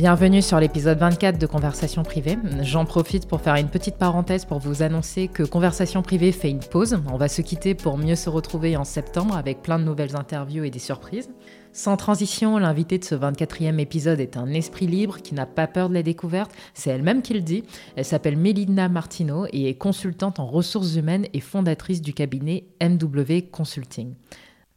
Bienvenue sur l'épisode 24 de Conversation privée. J'en profite pour faire une petite parenthèse pour vous annoncer que Conversation privée fait une pause. On va se quitter pour mieux se retrouver en septembre avec plein de nouvelles interviews et des surprises. Sans transition, l'invité de ce 24e épisode est un esprit libre qui n'a pas peur de la découverte. C'est elle-même qui le dit. Elle s'appelle Mélina Martino et est consultante en ressources humaines et fondatrice du cabinet MW Consulting.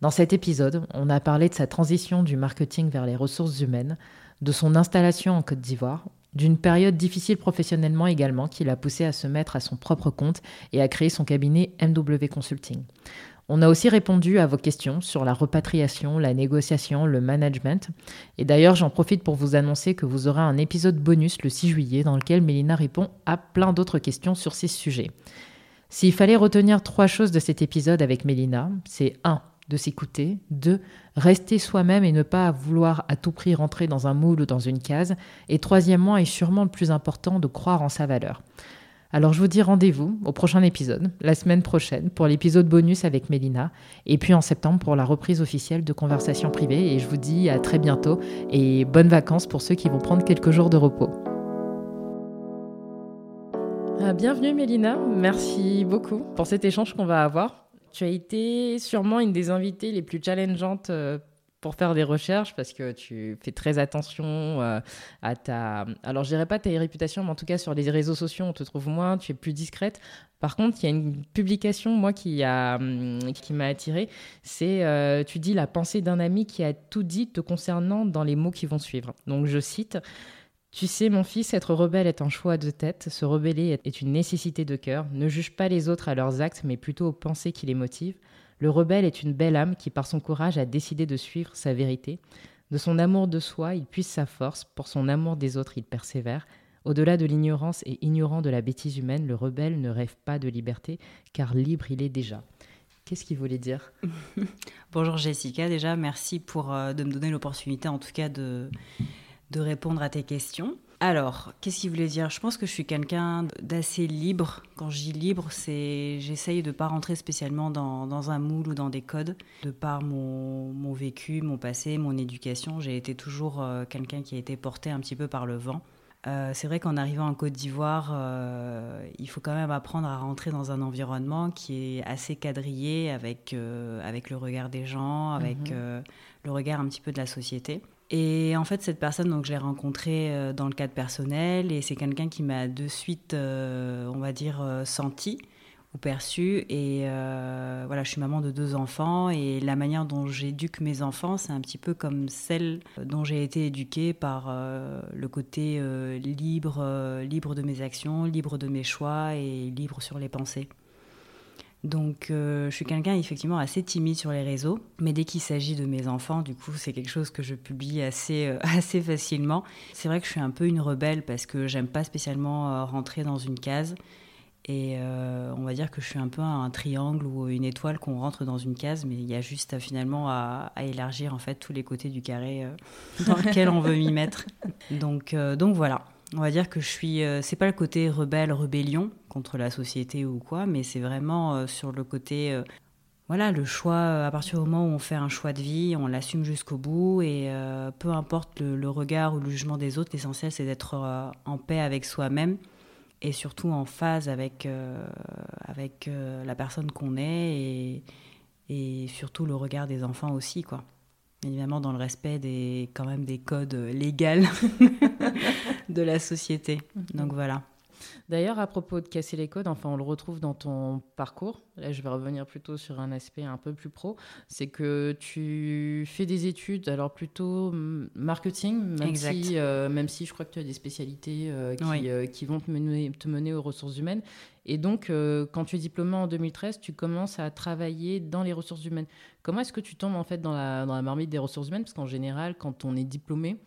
Dans cet épisode, on a parlé de sa transition du marketing vers les ressources humaines, de son installation en Côte d'Ivoire, d'une période difficile professionnellement également qui l'a poussé à se mettre à son propre compte et à créer son cabinet MW Consulting. On a aussi répondu à vos questions sur la repatriation, la négociation, le management. Et d'ailleurs, j'en profite pour vous annoncer que vous aurez un épisode bonus le 6 juillet dans lequel Mélina répond à plein d'autres questions sur ces sujets. S'il fallait retenir trois choses de cet épisode avec Mélina, c'est 1 de s'écouter, deux, rester soi-même et ne pas vouloir à tout prix rentrer dans un moule ou dans une case, et troisièmement, et sûrement le plus important, de croire en sa valeur. Alors je vous dis rendez-vous au prochain épisode, la semaine prochaine, pour l'épisode bonus avec Mélina, et puis en septembre pour la reprise officielle de Conversation privée, et je vous dis à très bientôt, et bonnes vacances pour ceux qui vont prendre quelques jours de repos. Ah, bienvenue Mélina, merci beaucoup pour cet échange qu'on va avoir. Tu as été sûrement une des invitées les plus challengeantes euh, pour faire des recherches parce que tu fais très attention euh, à ta. Alors, je dirais pas ta réputation, mais en tout cas, sur les réseaux sociaux, on te trouve moins, tu es plus discrète. Par contre, il y a une publication, moi, qui, hum, qui m'a attirée. C'est, euh, tu dis, la pensée d'un ami qui a tout dit te concernant dans les mots qui vont suivre. Donc, je cite. Tu sais, mon fils, être rebelle est un choix de tête, se rebeller est une nécessité de cœur. Ne juge pas les autres à leurs actes, mais plutôt aux pensées qui les motivent. Le rebelle est une belle âme qui, par son courage, a décidé de suivre sa vérité. De son amour de soi, il puise sa force, pour son amour des autres, il persévère. Au-delà de l'ignorance et ignorant de la bêtise humaine, le rebelle ne rêve pas de liberté, car libre il est déjà. Qu'est-ce qu'il voulait dire? Bonjour Jessica, déjà merci pour euh, de me donner l'opportunité en tout cas de de répondre à tes questions. Alors, qu'est-ce qu'il voulait dire? Je pense que je suis quelqu'un d'assez libre. Quand je dis libre, c'est j'essaye de ne pas rentrer spécialement dans, un moule ou dans des codes. De par mon, vécu, mon passé, mon éducation, j'ai été toujours euh, quelqu'un qui a été porté un petit peu par le vent. Euh, c'est vrai qu'en arrivant en Côte d'Ivoire, euh, il faut quand même apprendre à rentrer dans un environnement qui est assez quadrillé avec, avec le regard des gens, avec mhm. le regard un petit peu de la société. Et en fait, cette personne, donc, je l'ai rencontrée euh, dans le cadre personnel et c'est quelqu'un qui m'a de suite, euh, on va dire, euh, senti ou perçu. Et voilà, je suis maman de deux enfants et la manière dont j'éduque mes enfants, c'est un petit peu comme celle dont j'ai été éduquée par le côté libre, libre de mes actions, libre de mes choix et libre sur les pensées. Donc, euh, je suis quelqu'un effectivement assez timide sur les réseaux, mais dès qu'il s'agit de mes enfants, du coup, c'est quelque chose que je publie assez, euh, assez facilement. C'est vrai que je suis un peu une rebelle parce que j'aime pas spécialement euh, rentrer dans une case. Et on va dire que je suis un peu un triangle ou une étoile qu'on rentre dans une case, mais il y a juste finalement à, élargir en fait tous les côtés du carré dans lequel on veut m'y mettre. Donc, donc voilà on va dire que je suis. Euh, c'est pas le côté rebelle, rébellion contre la société ou quoi, mais c'est vraiment euh, sur le côté. Euh, voilà, le choix, à partir du moment où on fait un choix de vie, on l'assume jusqu'au bout et peu importe le, regard ou le jugement des autres, l'essentiel c'est d'être en paix avec soi-même et surtout en phase avec, avec la personne qu'on est et, et surtout le regard des enfants aussi, quoi évidemment dans le respect des quand même des codes légaux de la société. Mhm. Donc voilà. D'ailleurs, à propos de casser les codes, enfin, on le retrouve dans ton parcours. Là, je vais revenir plutôt sur un aspect un peu plus pro. C'est que tu fais des études, alors plutôt marketing, même, Si, euh, même si je crois que tu as des spécialités euh, qui, euh, qui, vont te mener, te mener aux ressources humaines. Et donc, quand tu es diplômé en 2013, tu commences à travailler dans les ressources humaines. Comment est-ce que tu tombes en fait dans la, dans la marmite des ressources humaines? Parce qu'en général, quand on est diplômé,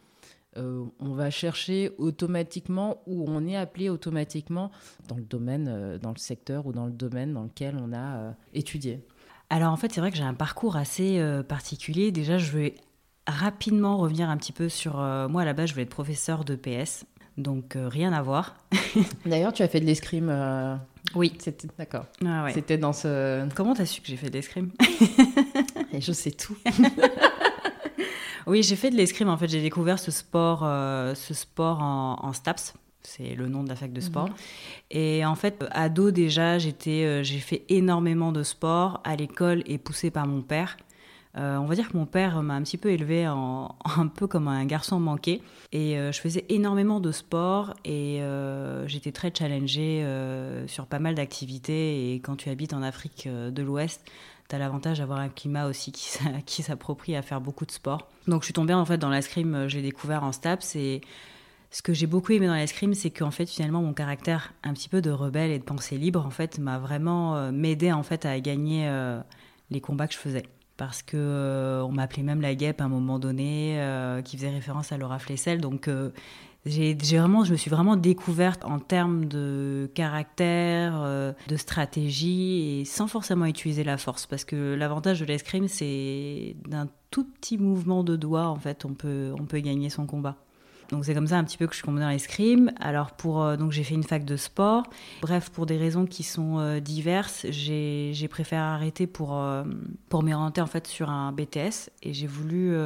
euh, on va chercher automatiquement ou on est appelé automatiquement dans le domaine, euh, dans le secteur ou dans le domaine dans lequel on a euh, étudié. Alors en fait, c'est vrai que j'ai un parcours assez particulier. Déjà, je vais rapidement revenir un petit peu sur... moi, à la base, je voulais être professeur de PS. Donc rien à voir. D'ailleurs, tu as fait de l'escrime. Oui. C'était d'accord. Ah C'était dans ce. Comment t'as su que j'ai fait de l'escrime? Je sais tout. oui, j'ai fait de l'escrime. En fait, j'ai découvert ce sport, euh, ce sport en, STAPS. C'est le nom de la fac de sport. Mhm. Et en fait, ado déjà, j'étais, euh, j'ai fait énormément de sport à l'école et poussé par mon père. Euh, on va dire que mon père m'a un petit peu élevé en, un peu comme un garçon manqué. Et euh, je faisais énormément de sport et euh, j'étais très challengée sur pas mal d'activités. Et quand tu habites en Afrique de l'Ouest, tu as l'avantage d'avoir un climat aussi qui, s'approprie à faire beaucoup de sport. Donc je suis tombée en fait dans l'escrime, je l'ai découvert en STAPS et ce que j'ai beaucoup aimé dans l'escrime, c'est qu'en fait finalement mon caractère un petit peu de rebelle et de pensée libre en fait m'a vraiment m'aidé en fait à gagner les combats que je faisais parce que euh, on m'appelait même la guêpe à un moment donné, euh, qui faisait référence à Laura Flessel. Donc euh, j'ai vraiment, je me suis vraiment découverte en termes de caractère, de stratégie, et sans forcément utiliser la force, parce que l'avantage de l'escrime, c'est d'un tout petit mouvement de doigt, en fait, on peut, on peut gagner son combat. Donc c'est comme ça un petit peu que je suis tombée dans l'escrime. Alors pour euh, donc j'ai fait une fac de sport. Bref, pour des raisons qui sont euh, diverses, j'ai préféré arrêter pour euh, pour m'orienter en fait sur un BTS et j'ai voulu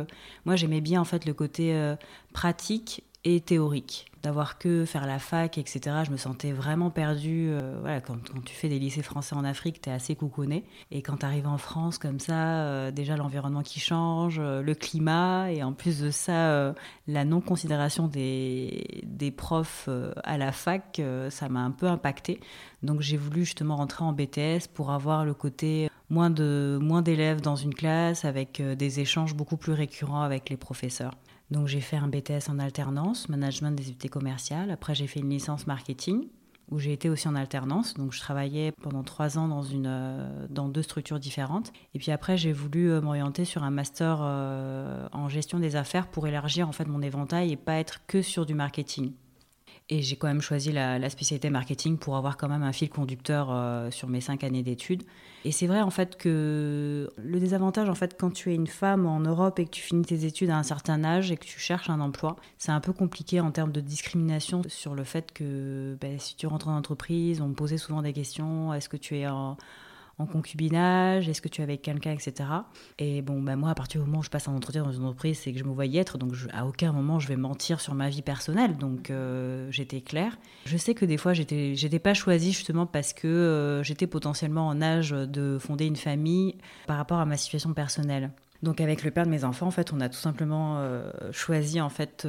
moi j'aimais bien en fait le côté pratique et théorique. D'avoir que faire la fac, etc., je me sentais vraiment perdue. Euh, voilà, quand, tu fais des lycées français en Afrique, tu es assez couconné. Et quand tu arrives en France comme ça, euh, déjà l'environnement qui change, euh, le climat, et en plus de ça, la non-considération des, des profs à la fac, ça m'a un peu impacté. Donc j'ai voulu justement rentrer en BTS pour avoir le côté moins de moins d'élèves dans une classe avec des échanges beaucoup plus récurrents avec les professeurs. Donc j'ai fait un BTS en alternance, management des activités commerciales. Après j'ai fait une licence marketing où j'ai été aussi en alternance. Donc je travaillais pendant trois ans dans, une, euh, dans deux structures différentes. Et puis après j'ai voulu euh, m'orienter sur un master euh, en gestion des affaires pour élargir en fait mon éventail et pas être que sur du marketing. Et j'ai quand même choisi la, spécialité marketing pour avoir quand même un fil conducteur euh, sur mes cinq années d'études. Et c'est vrai en fait que le désavantage en fait quand tu es une femme en Europe et que tu finis tes études à un certain âge et que tu cherches un emploi, c'est un peu compliqué en termes de discrimination sur le fait que ben, si tu rentres en entreprise, on me posait souvent des questions. Est-ce que tu es en en concubinage Est-ce que tu es avec quelqu'un, etc. Et bon, ben moi, à partir du moment où je passe un entretien dans une entreprise, c'est que je me voyais être, donc à aucun moment je vais mentir sur ma vie personnelle. Donc euh, j'étais claire. Je sais que des fois, j'étais, j'étais pas choisie justement parce que euh, j'étais potentiellement en âge de fonder une famille par rapport à ma situation personnelle. Donc avec le père de mes enfants, en fait, on a tout simplement euh, choisi en fait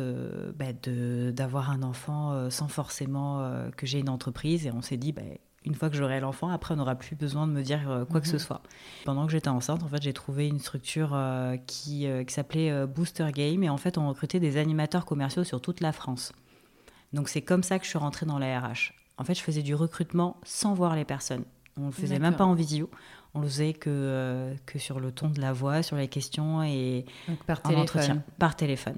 ben, de, d'avoir un enfant sans forcément que j'ai une entreprise et on s'est dit ben, une fois que j'aurai l'enfant, après, on n'aura plus besoin de me dire euh, quoi que ce mhm. soit. Pendant que j'étais enceinte, en fait, j'ai trouvé une structure euh, qui, euh, qui s'appelait Booster Game. Et en fait, on recrutait des animateurs commerciaux sur toute la France. Donc, c'est comme ça que je suis rentrée dans la RH. En fait, je faisais du recrutement sans voir les personnes. On ne le faisait même pas en visio. On le faisait que, que sur le ton de la voix, sur les questions et par téléphone. entretien. Par téléphone.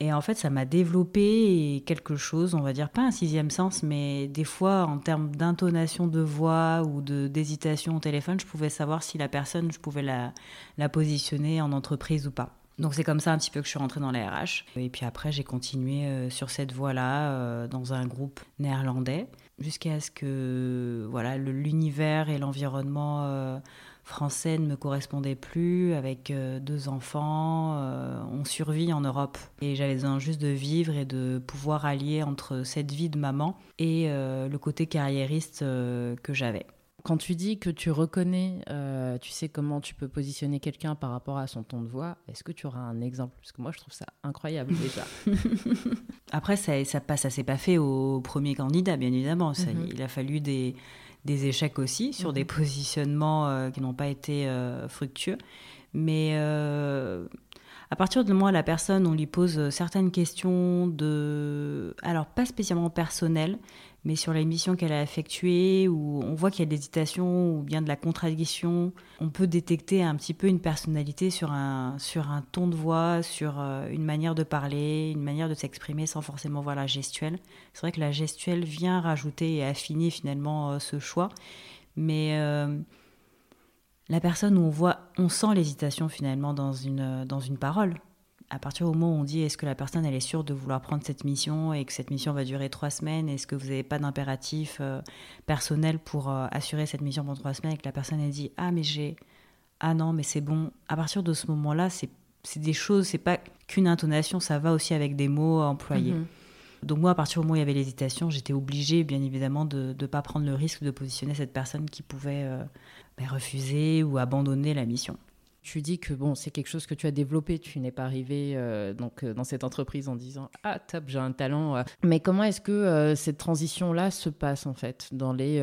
Et en fait, ça m'a développé quelque chose, on va dire, pas un sixième sens, mais des fois, en termes d'intonation de voix ou d'hésitation au téléphone, je pouvais savoir si la personne, je pouvais la, la positionner en entreprise ou pas. Donc c'est comme ça un petit peu que je suis rentrée dans la RH. Et puis après, j'ai continué euh, sur cette voie-là euh, dans un groupe néerlandais jusqu'à ce que voilà l'univers et l'environnement euh, français ne me correspondait plus, avec euh, deux enfants, euh, on survit en Europe. Et j'avais besoin juste de vivre et de pouvoir allier entre cette vie de maman et le côté carriériste que j'avais. Quand tu dis que tu reconnais, tu sais comment tu peux positionner quelqu'un par rapport à son ton de voix, est-ce que tu auras un exemple? Parce que moi, je trouve ça incroyable déjà. Après, ça, ça, ça s'est pas fait au premier candidat, bien évidemment. Mhm. Il a fallu des, des échecs aussi sur des mhm. positionnements euh, qui n'ont pas été euh, fructueux. Mais euh, à partir du moment où la personne, on lui pose certaines questions de... Alors, pas spécialement personnelles, mais sur la mission qu'elle a effectuée, où on voit qu'il y a de l'hésitation ou bien de la contradiction, on peut détecter un petit peu une personnalité sur un, ton de voix, sur euh, une manière de parler, une manière de s'exprimer sans forcément voir la gestuelle. C'est vrai que la gestuelle vient rajouter et affiner finalement euh, ce choix, mais... Euh, la personne où on voit, on sent l'hésitation finalement dans une, dans une parole. À partir du moment où on dit est-ce que la personne elle est sûre de vouloir prendre cette mission et que cette mission va durer trois semaines, est-ce que vous n'avez pas d'impératif euh, personnel pour euh, assurer cette mission pendant trois semaines et que la personne elle dit ah mais j'ai ah non mais c'est bon. À partir de ce moment-là, c'est des choses, c'est pas qu'une intonation, ça va aussi avec des mots employés. Mhm. Donc moi, à partir du moment où il y avait l'hésitation, j'étais obligée, bien évidemment, de ne pas prendre le risque de positionner cette personne qui pouvait euh, ben, refuser ou abandonner la mission. Tu dis que bon, c'est quelque chose que tu as développé. Tu n'es pas arrivé euh, donc euh, dans cette entreprise en disant ah top j'ai un talent. Mais comment est-ce que cette transition là se passe en fait dans les,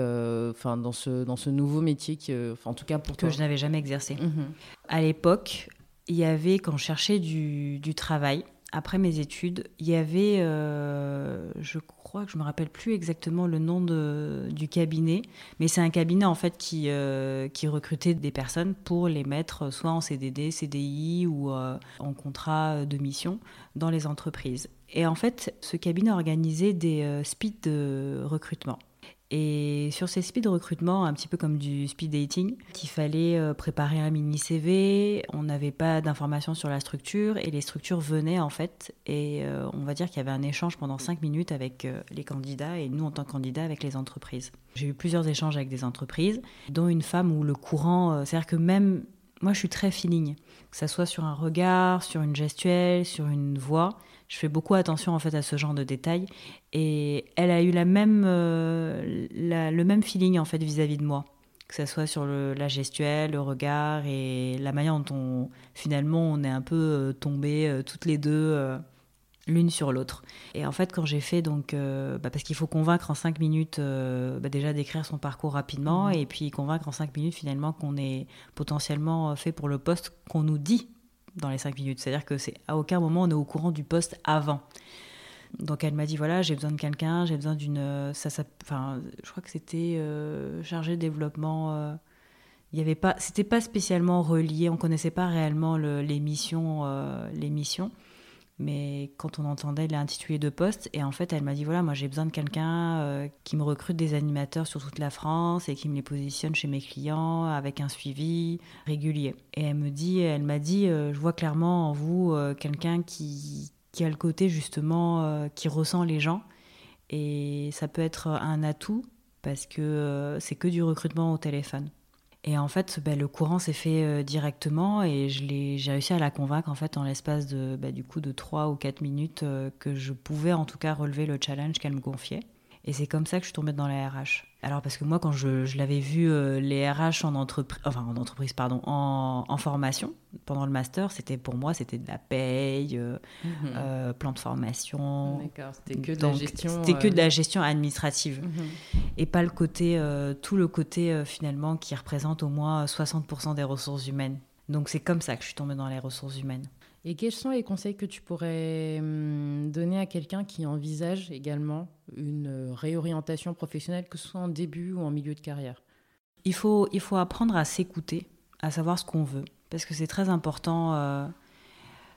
enfin dans ce dans ce nouveau métier qui, en tout cas pour que je n'avais jamais exercé. Mhm. À l'époque, il y avait quand je cherchais du, du travail, après mes études, il y avait, euh, je crois que je me rappelle plus exactement le nom de, du cabinet, mais c'est un cabinet en fait qui, euh, qui recrutait des personnes pour les mettre soit en CDD, CDI ou euh, en contrat de mission dans les entreprises. Et en fait, ce cabinet organisait des speeds de recrutement. Et sur ces speed recrutement, un petit peu comme du speed dating, qu'il fallait euh, préparer un mini CV, on n'avait pas d'informations sur la structure et les structures venaient en fait. Et euh, on va dire qu'il y avait un échange pendant cinq minutes avec euh, les candidats et nous en tant que candidats avec les entreprises. J'ai eu plusieurs échanges avec des entreprises, dont une femme où le courant, c'est-à-dire que même moi je suis très feeling, que ça soit sur un regard, sur une gestuelle, sur une voix. Je fais beaucoup attention en fait à ce genre de détails. Et elle a eu la même, euh, le même feeling en fait vis-à-vis de moi, que ce soit sur la gestuelle, le regard et la manière dont on, finalement on est un peu euh, tombées euh, toutes les deux l'une sur l'autre. Et en fait, quand j'ai fait donc, bah, parce qu'il faut convaincre en cinq minutes, bah, déjà d'écrire son parcours rapidement, mmh. et puis convaincre en cinq minutes finalement qu'on est potentiellement fait pour le poste qu'on nous dit dans les cinq minutes. C'est-à-dire que c'est à aucun moment on est au courant du poste avant. Donc elle m'a dit voilà j'ai besoin de quelqu'un, j'ai besoin d'une ça, ça enfin je crois que c'était euh, chargé de développement. Euh, il y avait pas c'était pas spécialement relié, on connaissait pas réellement les missions euh, les missions mais quand on entendait l'intitulé de poste, et en fait, elle m'a dit voilà, moi j'ai besoin de quelqu'un euh, qui me recrute des animateurs sur toute la France et qui me les positionne chez mes clients avec un suivi régulier. Et elle me dit, elle m'a dit, euh, je vois clairement en vous euh, quelqu'un qui, qui a le côté justement qui ressent les gens, et ça peut être un atout parce que c'est que du recrutement au téléphone. Et en fait, bah, le courant s'est fait euh, directement et j'ai réussi à la convaincre en fait en l'espace de bah, du coup de 3 ou 4 minutes euh, que je pouvais en tout cas relever le challenge qu'elle me confiait. Et c'est comme ça que je suis tombée dans la RH. Alors parce que moi, quand je, l'avais vu euh, les RH en entreprise, enfin en entreprise, pardon, en, formation pendant le master, c'était pour moi, c'était de la paye, euh, mhm. euh, plan de formation. D'accord, c'était que de la gestion. C'était que de la gestion administrative mhm. et pas le côté, tout le côté finalement qui représente au moins 60% des ressources humaines. Donc c'est comme ça que je suis tombée dans les ressources humaines. Et quels sont les conseils que tu pourrais hum, donner à quelqu'un qui envisage également une euh, réorientation professionnelle, que ce soit en début ou en milieu de carrière? Il faut, il faut apprendre à s'écouter, à savoir ce qu'on veut, parce que c'est très important. Euh,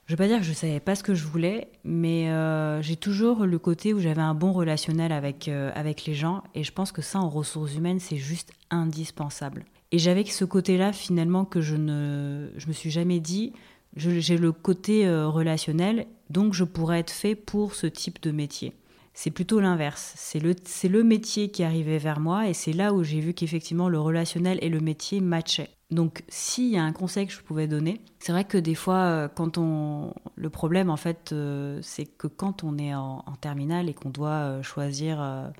je ne veux pas dire que je ne savais pas ce que je voulais, mais euh, j'ai toujours le côté où j'avais un bon relationnel avec, avec les gens, et je pense que ça, en ressources humaines, c'est juste indispensable. Et j'avais ce côté-là, finalement, que je ne je me suis jamais dit, j'ai le côté euh, relationnel, donc je pourrais être fait pour ce type de métier. C'est plutôt l'inverse. C'est le, le métier qui arrivait vers moi et c'est là où j'ai vu qu'effectivement le relationnel et le métier matchaient. Donc s'il y a un conseil que je pouvais donner, c'est vrai que des fois, euh, quand on... Le problème, en fait, euh, c'est que quand on est en, en terminale et qu'on doit choisir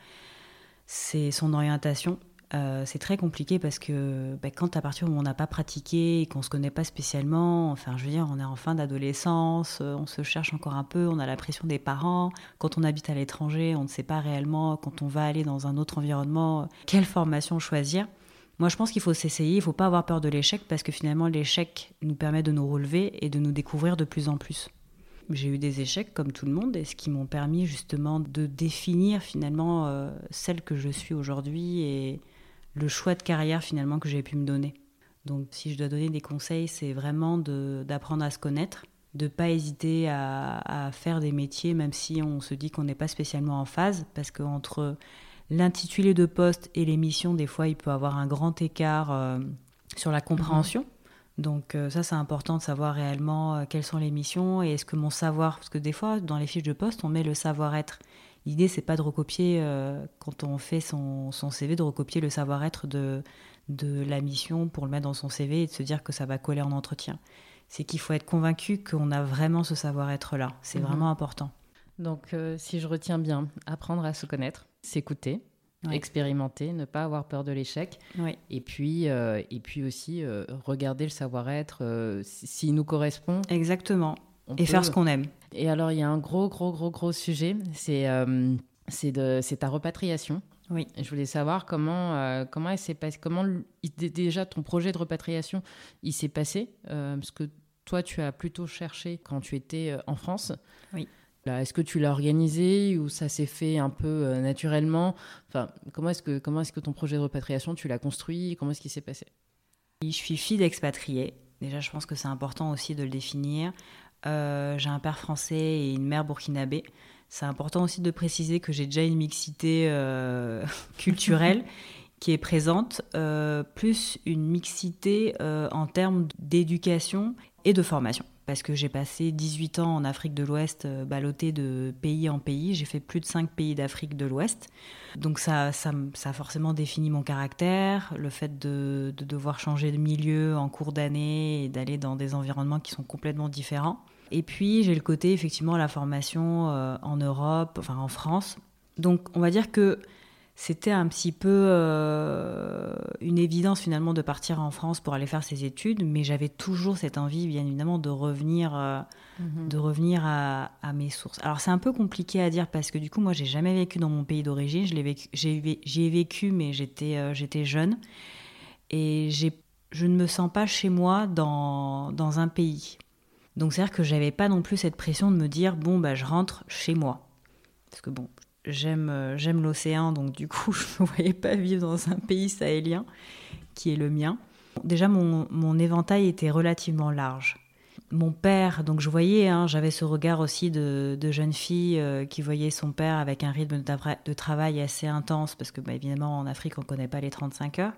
son orientation, euh, c'est très compliqué parce que bah, quand à partir où on n'a pas pratiqué et qu'on se connaît pas spécialement, enfin je veux dire, on est en fin d'adolescence, euh, on se cherche encore un peu, on a la pression des parents. Quand on habite à l'étranger, on ne sait pas réellement quand on va aller dans un autre environnement quelle formation choisir. Moi, je pense qu'il faut s'essayer, il ne faut pas avoir peur de l'échec parce que finalement, l'échec nous permet de nous relever et de nous découvrir de plus en plus. J'ai eu des échecs comme tout le monde et ce qui m'ont permis justement de définir finalement euh, celle que je suis aujourd'hui et, le choix de carrière finalement que j'ai pu me donner. Donc si je dois donner des conseils, c'est vraiment d'apprendre à se connaître, de ne pas hésiter à, faire des métiers même si on se dit qu'on n'est pas spécialement en phase, parce qu'entre l'intitulé de poste et les missions, des fois il peut avoir un grand écart. Euh, sur la compréhension. Donc ça, c'est important de savoir réellement quelles sont les missions et est-ce que mon savoir, parce que des fois, dans les fiches de poste, on met le savoir-être. L'idée, c'est pas de recopier, quand on fait son, son, CV, de recopier le savoir-être de, de la mission pour le mettre dans son CV et de se dire que ça va coller en entretien. C'est qu'il faut être convaincu qu'on a vraiment ce savoir-être là. C'est mhm. vraiment important. Donc, euh, si je retiens bien, apprendre à se connaître, s'écouter, expérimenter, ne pas avoir peur de l'échec. Et, puis, euh, et puis aussi euh, regarder le savoir-être s'il nous correspond. Exactement. et faire ce qu'on aime. Et alors, il y a un gros, gros, gros, gros sujet, c'est c'est ta repatriation. Oui. Je voulais savoir comment, euh, comment s'est passé, comment déjà ton projet de repatriation il s'est passé, euh, parce que toi tu as plutôt cherché quand tu étais euh, en France. Oui. Est-ce que tu l'as organisé ou ça s'est fait un peu naturellement? Enfin, comment est-ce que comment est-ce que ton projet de repatriation tu l'as construit? Comment est-ce qu'il s'est passé? Je suis fille d'expatriée. Déjà, je pense que c'est important aussi de le définir. J'ai un père français et une mère burkinabé. C'est important aussi de préciser que j'ai déjà une mixité euh, culturelle qui est présente, euh, plus une mixité euh, en termes d'éducation et de formation. Parce que j'ai passé 18 ans en Afrique de l'Ouest, ballotté de pays en pays. J'ai fait plus de 5 pays d'Afrique de l'Ouest. Donc ça, ça, ça, a forcément défini mon caractère, le fait de, de devoir changer de milieu en cours d'année et d'aller dans des environnements qui sont complètement différents. Et puis j'ai le côté effectivement la formation euh, en Europe, enfin en France. Donc on va dire que c'était un petit peu euh, une évidence finalement de partir en France pour aller faire ses études, mais j'avais toujours cette envie bien évidemment de revenir, euh, mhm. de revenir à, mes sources. Alors c'est un peu compliqué à dire parce que du coup moi j'ai jamais vécu dans mon pays d'origine, j'y ai vécu mais j'étais j'étais jeune et je ne me sens pas chez moi dans, dans un pays. Donc c'est-à-dire que j'avais pas non plus cette pression de me dire bon bah je rentre chez moi. Parce que bon, j'aime euh, j'aime l'océan donc du coup je ne voyais pas vivre dans un pays sahélien qui est le mien. Déjà mon, mon éventail était relativement large. Mon père, donc je voyais, hein, j'avais ce regard aussi de, de jeune fille euh, qui voyait son père avec un rythme de, travail assez intense, parce que bah, évidemment en Afrique on ne connaît pas les 35 heures.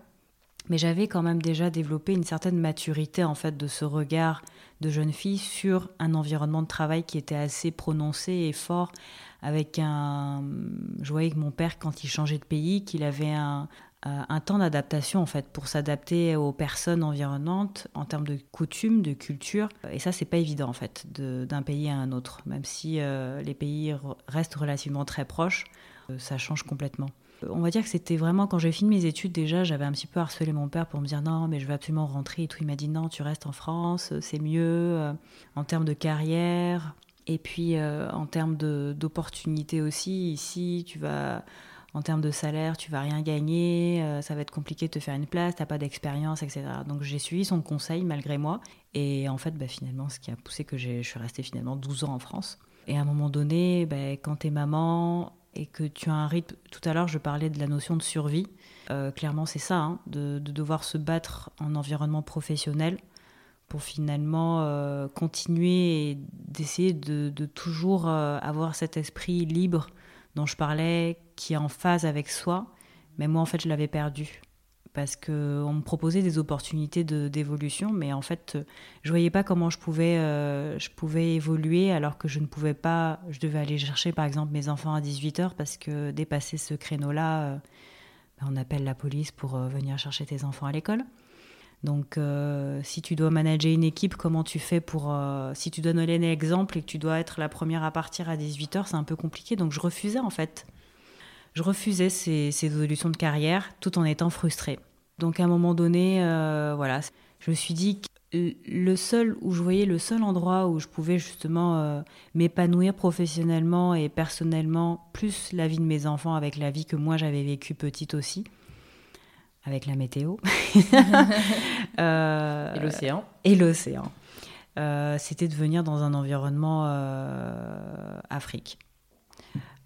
Mais j'avais quand même déjà développé une certaine maturité en fait de ce regard de jeune fille sur un environnement de travail qui était assez prononcé et fort. Avec un, je voyais que mon père, quand il changeait de pays, qu'il avait un, euh, temps d'adaptation en fait pour s'adapter aux personnes environnantes en termes de coutumes, de culture. Et ça, c'est pas évident en fait d'un pays à un autre, même si euh, les pays restent relativement très proches, euh, ça change complètement. On va dire que c'était vraiment quand j'ai fini mes études déjà, j'avais un petit peu harcelé mon père pour me dire non, mais je vais absolument rentrer et tout. Il m'a dit non, tu restes en France, c'est mieux euh, en termes de carrière et puis euh, en termes d'opportunités aussi. Ici, tu vas en termes de salaire, tu vas rien gagner, euh, ça va être compliqué de te faire une place, t'as pas d'expérience, etc. Donc j'ai suivi son conseil malgré moi. Et en fait, bah, finalement, ce qui a poussé que je suis restée finalement 12 ans en France. Et à un moment donné, bah, quand t'es maman, et que tu as un rythme. Tout à l'heure, je parlais de la notion de survie. Euh, clairement, c'est ça, hein, de, devoir se battre en environnement professionnel pour finalement euh, continuer et d'essayer de, toujours euh, avoir cet esprit libre dont je parlais, qui est en phase avec soi. Mais moi, en fait, je l'avais perdu parce qu'on me proposait des opportunités d'évolution, mais en fait, je voyais pas comment je pouvais, euh, je pouvais évoluer alors que je ne pouvais pas. Je devais aller chercher, par exemple, mes enfants à 18h parce que dépasser ce créneau-là, euh, ben, on appelle la police pour euh, venir chercher tes enfants à l'école. Donc, si tu dois manager une équipe, comment tu fais pour. si tu donnes un exemple et que tu dois être la première à partir à 18h, c'est un peu compliqué. Donc, je refusais en fait je refusais ces, ces, évolutions de carrière tout en étant frustrée. Donc à un moment donné, euh, voilà, je me suis dit que le seul où je voyais le seul endroit où je pouvais justement euh, m'épanouir professionnellement et personnellement, plus la vie de mes enfants avec la vie que moi j'avais vécue petite aussi, avec la météo. euh, et l'océan. Et l'océan. C'était de venir dans un environnement Afrique.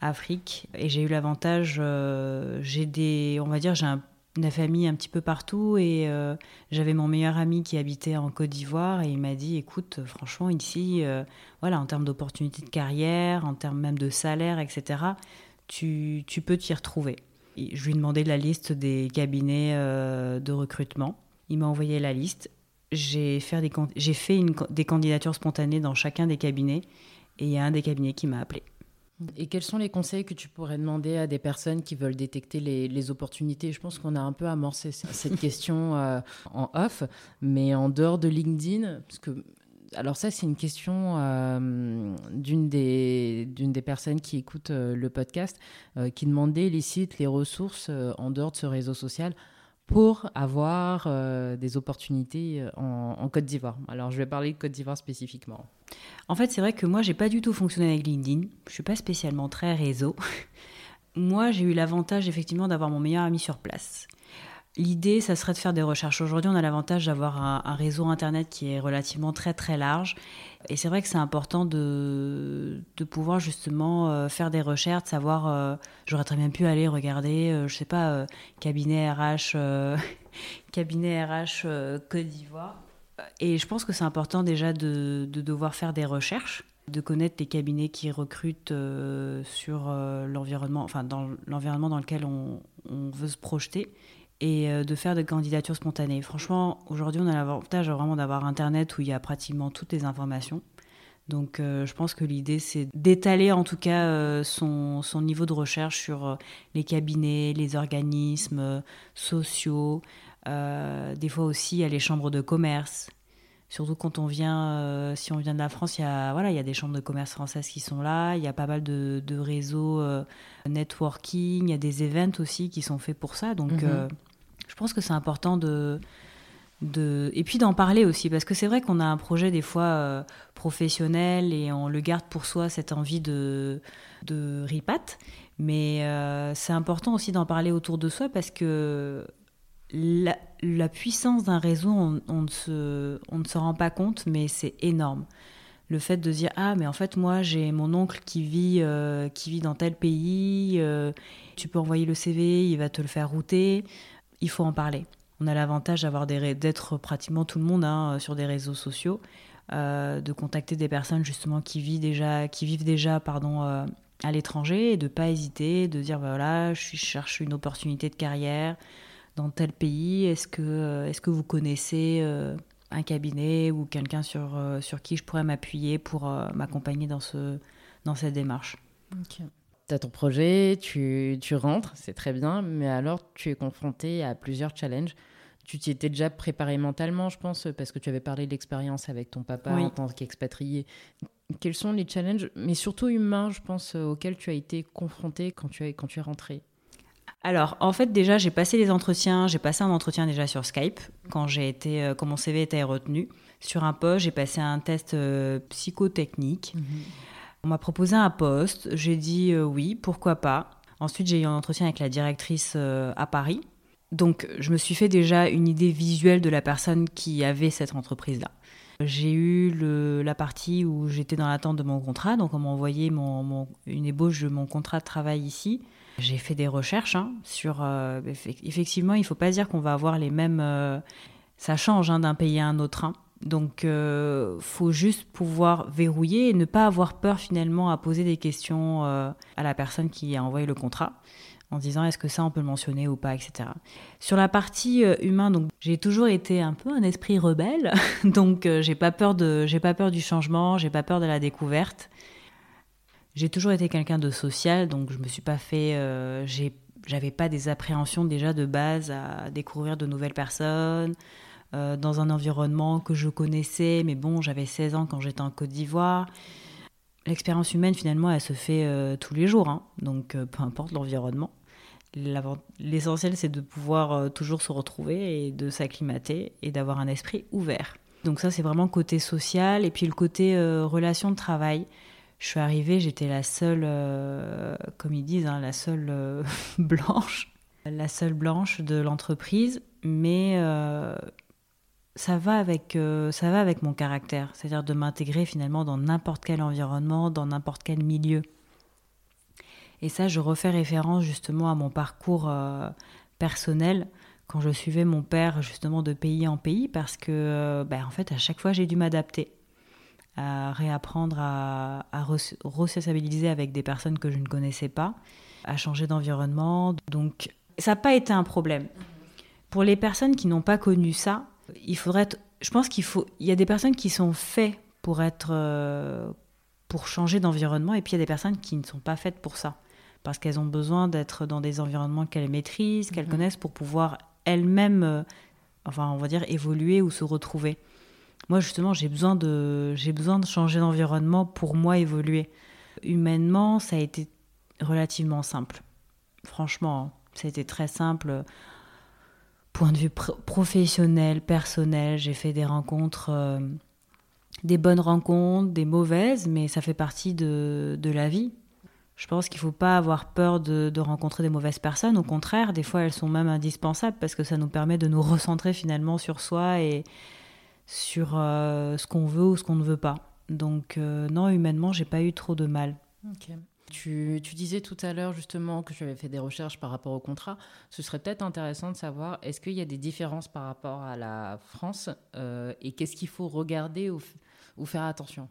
Afrique. Et j'ai eu l'avantage, euh, j'ai des, on va dire, j'ai une famille un petit peu partout et euh, j'avais mon meilleur ami qui habitait en Côte d'Ivoire et il m'a dit écoute franchement ici euh, voilà en termes d'opportunités de carrière en termes même de salaire etc tu, tu peux t'y retrouver et je lui ai demandé la liste des cabinets de recrutement Il m'a envoyé la liste. J'ai fait, des, j'ai fait une, des candidatures spontanées dans chacun des cabinets et il y a un des cabinets qui m'a appelé. Et quels sont les conseils que tu pourrais demander à des personnes qui veulent détecter les, opportunités? Je pense qu'on a un peu amorcé cette question euh, en off, mais en dehors de LinkedIn, parce que alors ça, c'est une question euh, d'une des, des personnes qui écoutent euh, le podcast, qui demandait les sites, les ressources en dehors de ce réseau social pour avoir euh, des opportunités euh, en, Côte d'Ivoire. Alors, je vais parler de Côte d'Ivoire spécifiquement. En fait, c'est vrai que moi, j'ai pas du tout fonctionné avec LinkedIn. Je suis pas spécialement très réseau. moi, j'ai eu l'avantage effectivement d'avoir mon meilleur ami sur place. L'idée, ça serait de faire des recherches. Aujourd'hui, on a l'avantage d'avoir un, réseau Internet qui est relativement très très large. Et c'est vrai que c'est important de, de, pouvoir justement euh, faire des recherches, savoir, euh, j'aurais très bien pu aller regarder, je euh, je sais pas, cabinet RH, cabinet RH Côte d'Ivoire. Et je pense que c'est important déjà de, de, devoir faire des recherches, de connaître les cabinets qui recrutent sur l'environnement, enfin dans l'environnement dans lequel on, on veut se projeter et euh, de faire des candidatures spontanées. Franchement, aujourd'hui, on a l'avantage vraiment d'avoir Internet où il y a pratiquement toutes les informations. Donc, euh, je pense que l'idée, c'est d'étaler en tout cas euh, son, son, niveau de recherche sur les cabinets, les organismes sociaux. des fois aussi, a les chambres de commerce. Surtout quand on vient, si on vient de la France, il y, a, voilà, il y a des chambres de commerce françaises qui sont là. Il y a pas mal de, de réseaux networking. Il y a des events aussi qui sont faits pour ça. Donc, mhm. Je pense que c'est important de, de... Et puis d'en parler aussi, parce que c'est vrai qu'on a un projet des fois euh, professionnel et on le garde pour soi, cette envie de, de ripat. Mais euh, c'est important aussi d'en parler autour de soi parce que la, puissance d'un réseau, on, ne se, on ne se rend pas compte, mais c'est énorme. Le fait de dire ah mais en fait moi j'ai mon oncle qui vit euh, qui vit dans tel pays, tu peux envoyer le CV, il va te le faire router il faut en parler. On a l'avantage d'avoir d'être pratiquement tout le monde hein, sur des réseaux sociaux, euh, de contacter des personnes justement qui vivent déjà, qui vivent déjà pardon, euh, à l'étranger et de pas hésiter, de dire bah, voilà, je cherche une opportunité de carrière dans tel pays. Est-ce que, euh, est que vous connaissez un cabinet ou quelqu'un sur, sur qui je pourrais m'appuyer pour m'accompagner dans, ce, dans cette démarche? Tu as ton projet, tu, tu rentres, c'est très bien, mais alors tu es confronté à plusieurs challenges. Tu t'y étais déjà préparé mentalement, je pense, parce que tu avais parlé de l'expérience avec ton papa en tant qu'expatrié. Quels sont les challenges, mais surtout humains, je pense, auxquels tu as été confronté quand tu, es, quand tu es rentré? Alors, en fait, déjà, j'ai passé les entretiens. J'ai passé un entretien déjà sur Skype quand j'ai été, euh, quand mon CV était retenu. Sur un poste, j'ai passé un test euh, psychotechnique. Mhm. On m'a proposé un poste, j'ai dit euh, oui, pourquoi pas. Ensuite, j'ai eu un entretien avec la directrice euh, à Paris. Donc, je me suis fait déjà une idée visuelle de la personne qui avait cette entreprise-là. J'ai eu la partie où j'étais dans l'attente de mon contrat, donc on m'a envoyé une ébauche de mon contrat de travail ici. J'ai fait des recherches hein, sur. Euh, effectivement, il ne faut pas dire qu'on va avoir les mêmes. ça change hein, d'un pays à un autre. Hein. Donc, euh, faut juste pouvoir verrouiller et ne pas avoir peur finalement à poser des questions euh, à la personne qui a envoyé le contrat en disant est-ce que ça on peut le mentionner ou pas, etc. Sur la partie euh, humain, donc j'ai toujours été un peu un esprit rebelle, donc j'ai pas peur de, j'ai pas peur du changement, j'ai pas peur de la découverte. J'ai toujours été quelqu'un de social, donc je me suis pas fait, j'avais pas des appréhensions déjà de base à découvrir de nouvelles personnes euh, dans un environnement que je connaissais, mais bon, j'avais 16 ans quand j'étais en Côte d'Ivoire. L'expérience humaine, finalement, elle se fait euh, tous les jours, hein. donc euh, peu importe l'environnement. L'essentiel, c'est de pouvoir toujours se retrouver et de s'acclimater et d'avoir un esprit ouvert. Donc ça, c'est vraiment côté social et puis le côté relation de travail. Je suis arrivée, j'étais la seule, comme ils disent, hein, la seule blanche, la seule blanche de l'entreprise, mais ça va avec euh, ça va avec mon caractère, c'est-à-dire de m'intégrer finalement dans n'importe quel environnement, dans n'importe quel milieu. Et ça, je refais référence justement à mon parcours euh, personnel. Quand je suivais mon père justement de pays en pays, parce que euh, ben, en fait à chaque fois j'ai dû m'adapter, à réapprendre à, à re avec des personnes que je ne connaissais pas, à changer d'environnement. Donc ça n'a pas été un problème. pour les personnes qui n'ont pas connu ça, il faudrait. je pense qu'il faut. Il y a des personnes qui sont faites pour être, euh, pour changer d'environnement, et puis il y a des personnes qui ne sont pas faites pour ça, parce qu'elles ont besoin d'être dans des environnements qu'elles maîtrisent, qu'elles mhm. connaissent, pour pouvoir elles-mêmes, euh, enfin, on va dire, évoluer ou se retrouver. Moi, justement, j'ai besoin de, j'ai besoin de changer d'environnement pour moi évoluer. Humainement, ça a été relativement simple. Franchement, ça a été très simple. Point de vue professionnel, personnel, j'ai fait des rencontres, euh, des bonnes rencontres, des mauvaises, mais ça fait partie de, de la vie. Je pense qu'il ne faut pas avoir peur de, de, rencontrer des mauvaises personnes. Au contraire, des fois, elles sont même indispensables parce que ça nous permet de nous recentrer finalement sur soi et sur euh, ce qu'on veut ou ce qu'on ne veut pas. Donc, euh, non, humainement, j'ai pas eu trop de mal. Tu, disais tout à l'heure justement que tu avais fait des recherches par rapport au contrat. Ce serait peut-être intéressant de savoir est-ce qu'il y a des différences par rapport à la France euh, et qu'est-ce qu'il faut regarder ou, faire attention?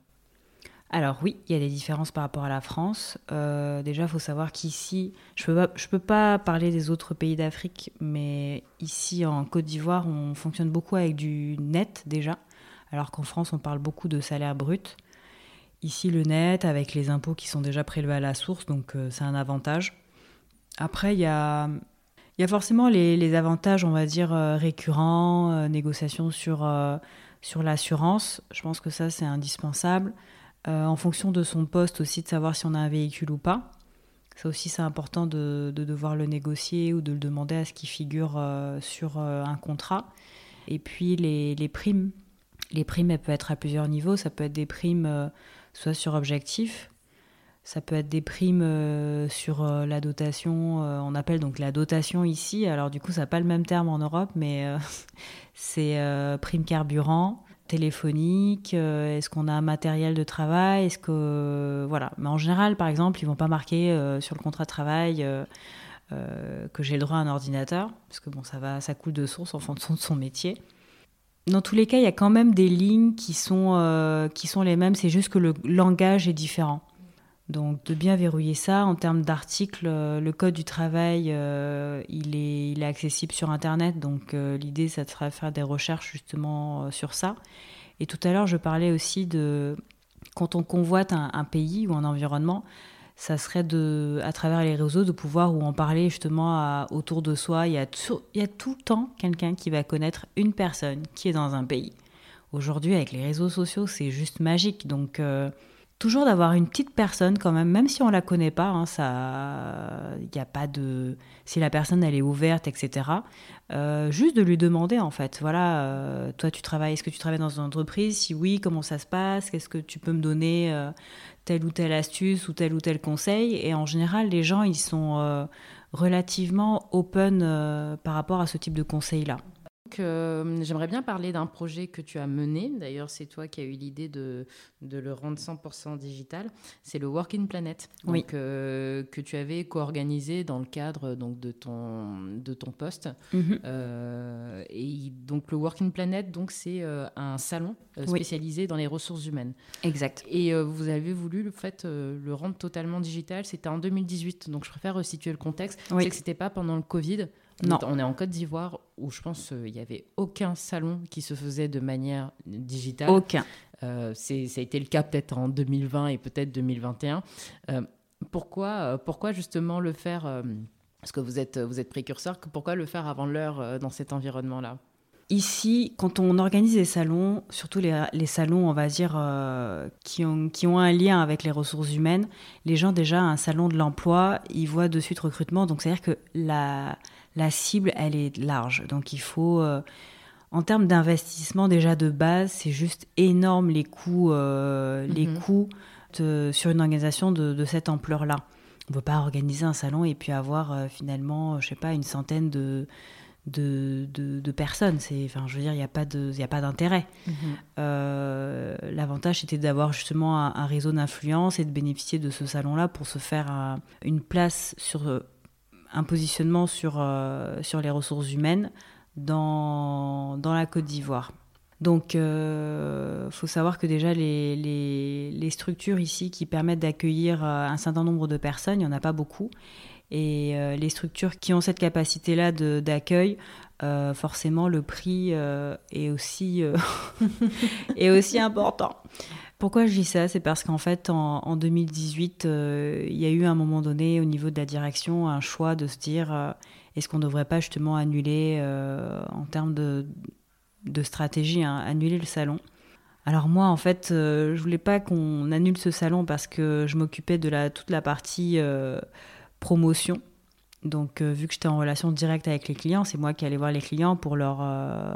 Alors oui, il y a des différences par rapport à la France. Euh, déjà, il faut savoir qu'ici, je ne peux, pas, parler des autres pays d'Afrique, mais ici en Côte d'Ivoire, on fonctionne beaucoup avec du net déjà, alors qu'en France, on parle beaucoup de salaire brut. Ici, le net, avec les impôts qui sont déjà prélevés à la source, donc euh, c'est un avantage. Après, il y a, forcément les, avantages, on va dire, euh, récurrents, négociations sur l'assurance. Je pense que ça, c'est indispensable. En fonction de son poste aussi, de savoir si on a un véhicule ou pas. Ça aussi, c'est important de, de, devoir le négocier ou de le demander à ce qu'il figure sur un contrat. Et puis, les, les primes. Les primes, elles peuvent être à plusieurs niveaux. Ça peut être des primes soit sur objectif. Ça peut être des primes euh, sur euh, la dotation, euh, on appelle donc la dotation ici. Alors du coup, ça n'a pas le même terme en Europe, mais c'est prime carburant, téléphonique. Est-ce qu'on a un matériel de travail Est-ce que voilà. Mais en général, par exemple, ils vont pas marquer sur le contrat de travail. que j'ai le droit à un ordinateur, parce que bon, ça va, ça coule de source en fonction de son métier. Dans tous les cas, il y a quand même des lignes qui sont, euh, qui sont les mêmes, c'est juste que le langage est différent. Donc de bien verrouiller ça en termes d'articles, euh, le code du travail, euh, il, est, accessible sur Internet, donc l'idée, ça sera de faire des recherches justement sur ça. Et tout à l'heure, je parlais aussi de quand on convoite un pays ou un environnement, ça serait de, à travers les réseaux de pouvoir ou en parler justement autour de soi. Il y, a tout, il y a tout le temps quelqu'un qui va connaître une personne qui est dans un pays. Aujourd'hui, avec les réseaux sociaux, c'est juste magique. Donc, euh, toujours d'avoir une petite personne quand même, même si on la connaît pas, hein, ça, il n'y a pas de, si la personne elle est ouverte, etc. Euh, juste de lui demander en fait, voilà, euh, toi tu travailles, est-ce que tu travailles dans une entreprise? Si oui, comment ça se passe? Qu'est-ce que tu peux me donner euh, telle ou telle astuce ou tel ou tel conseil? Et en général, les gens ils sont relativement open par rapport à ce type de conseils là. Euh, j'aimerais bien parler d'un projet que tu as mené. D'ailleurs, c'est toi qui as eu l'idée de, de, le rendre 100% digital. C'est le Working Planet, donc, euh, que tu avais co-organisé dans le cadre donc, de, ton, de ton poste. Mhm. Euh, et donc, le Working Planet, donc, c'est un salon spécialisé dans les ressources humaines. Exact. Et vous avez voulu le, fait, le rendre totalement digital. C'était en 2018. Donc, je préfère resituer le contexte. C'est que ce n'était pas pendant le Covid. Non. On est en Côte d'Ivoire où je pense qu'il n'y avait aucun salon qui se faisait de manière digitale. Aucun. Euh, ça a été le cas peut-être en 2020 et peut-être 2021. Euh, pourquoi, euh, pourquoi justement le faire Parce que vous êtes, vous êtes précurseur, pourquoi le faire avant l'heure dans cet environnement-là? Ici, quand on organise des salons, surtout les, les salons, on va dire, qui, ont, qui ont un lien avec les ressources humaines, les gens déjà, un salon de l'emploi, ils voient de suite recrutement. Donc, c'est-à-dire que la, la cible, elle est large. Donc il faut, euh, en termes d'investissement déjà de base, c'est juste énorme les coûts, euh, les mhm. coûts sur une organisation de, cette ampleur-là. On ne peut pas organiser un salon et puis avoir euh, finalement, je sais pas, une centaine de, de, personnes. C'est, enfin, je veux dire, il n'y a pas de, a pas d'intérêt. Mhm. l'avantage, c'était d'avoir justement un, réseau d'influence et de bénéficier de ce salon-là pour se faire une place sur un positionnement sur, euh, sur les ressources humaines dans, dans la Côte d'Ivoire. Donc, il euh, faut savoir que déjà, les, les, structures ici qui permettent d'accueillir euh, un certain nombre de personnes, il n'y en a pas beaucoup. Et les structures qui ont cette capacité-là d'accueil, forcément le prix est, aussi, est aussi important. Pourquoi je dis ça? C'est parce qu'en fait, en, 2018, il y a eu à un moment donné, au niveau de la direction, un choix de se dire est-ce qu'on ne devrait pas justement annuler, en termes de, stratégie, hein, annuler le salon? Alors moi, en fait, euh, je voulais pas qu'on annule ce salon parce que je m'occupais de la, toute la partie euh, promotion. Donc, euh, vu que j'étais en relation directe avec les clients, c'est moi qui allais voir les clients pour leur,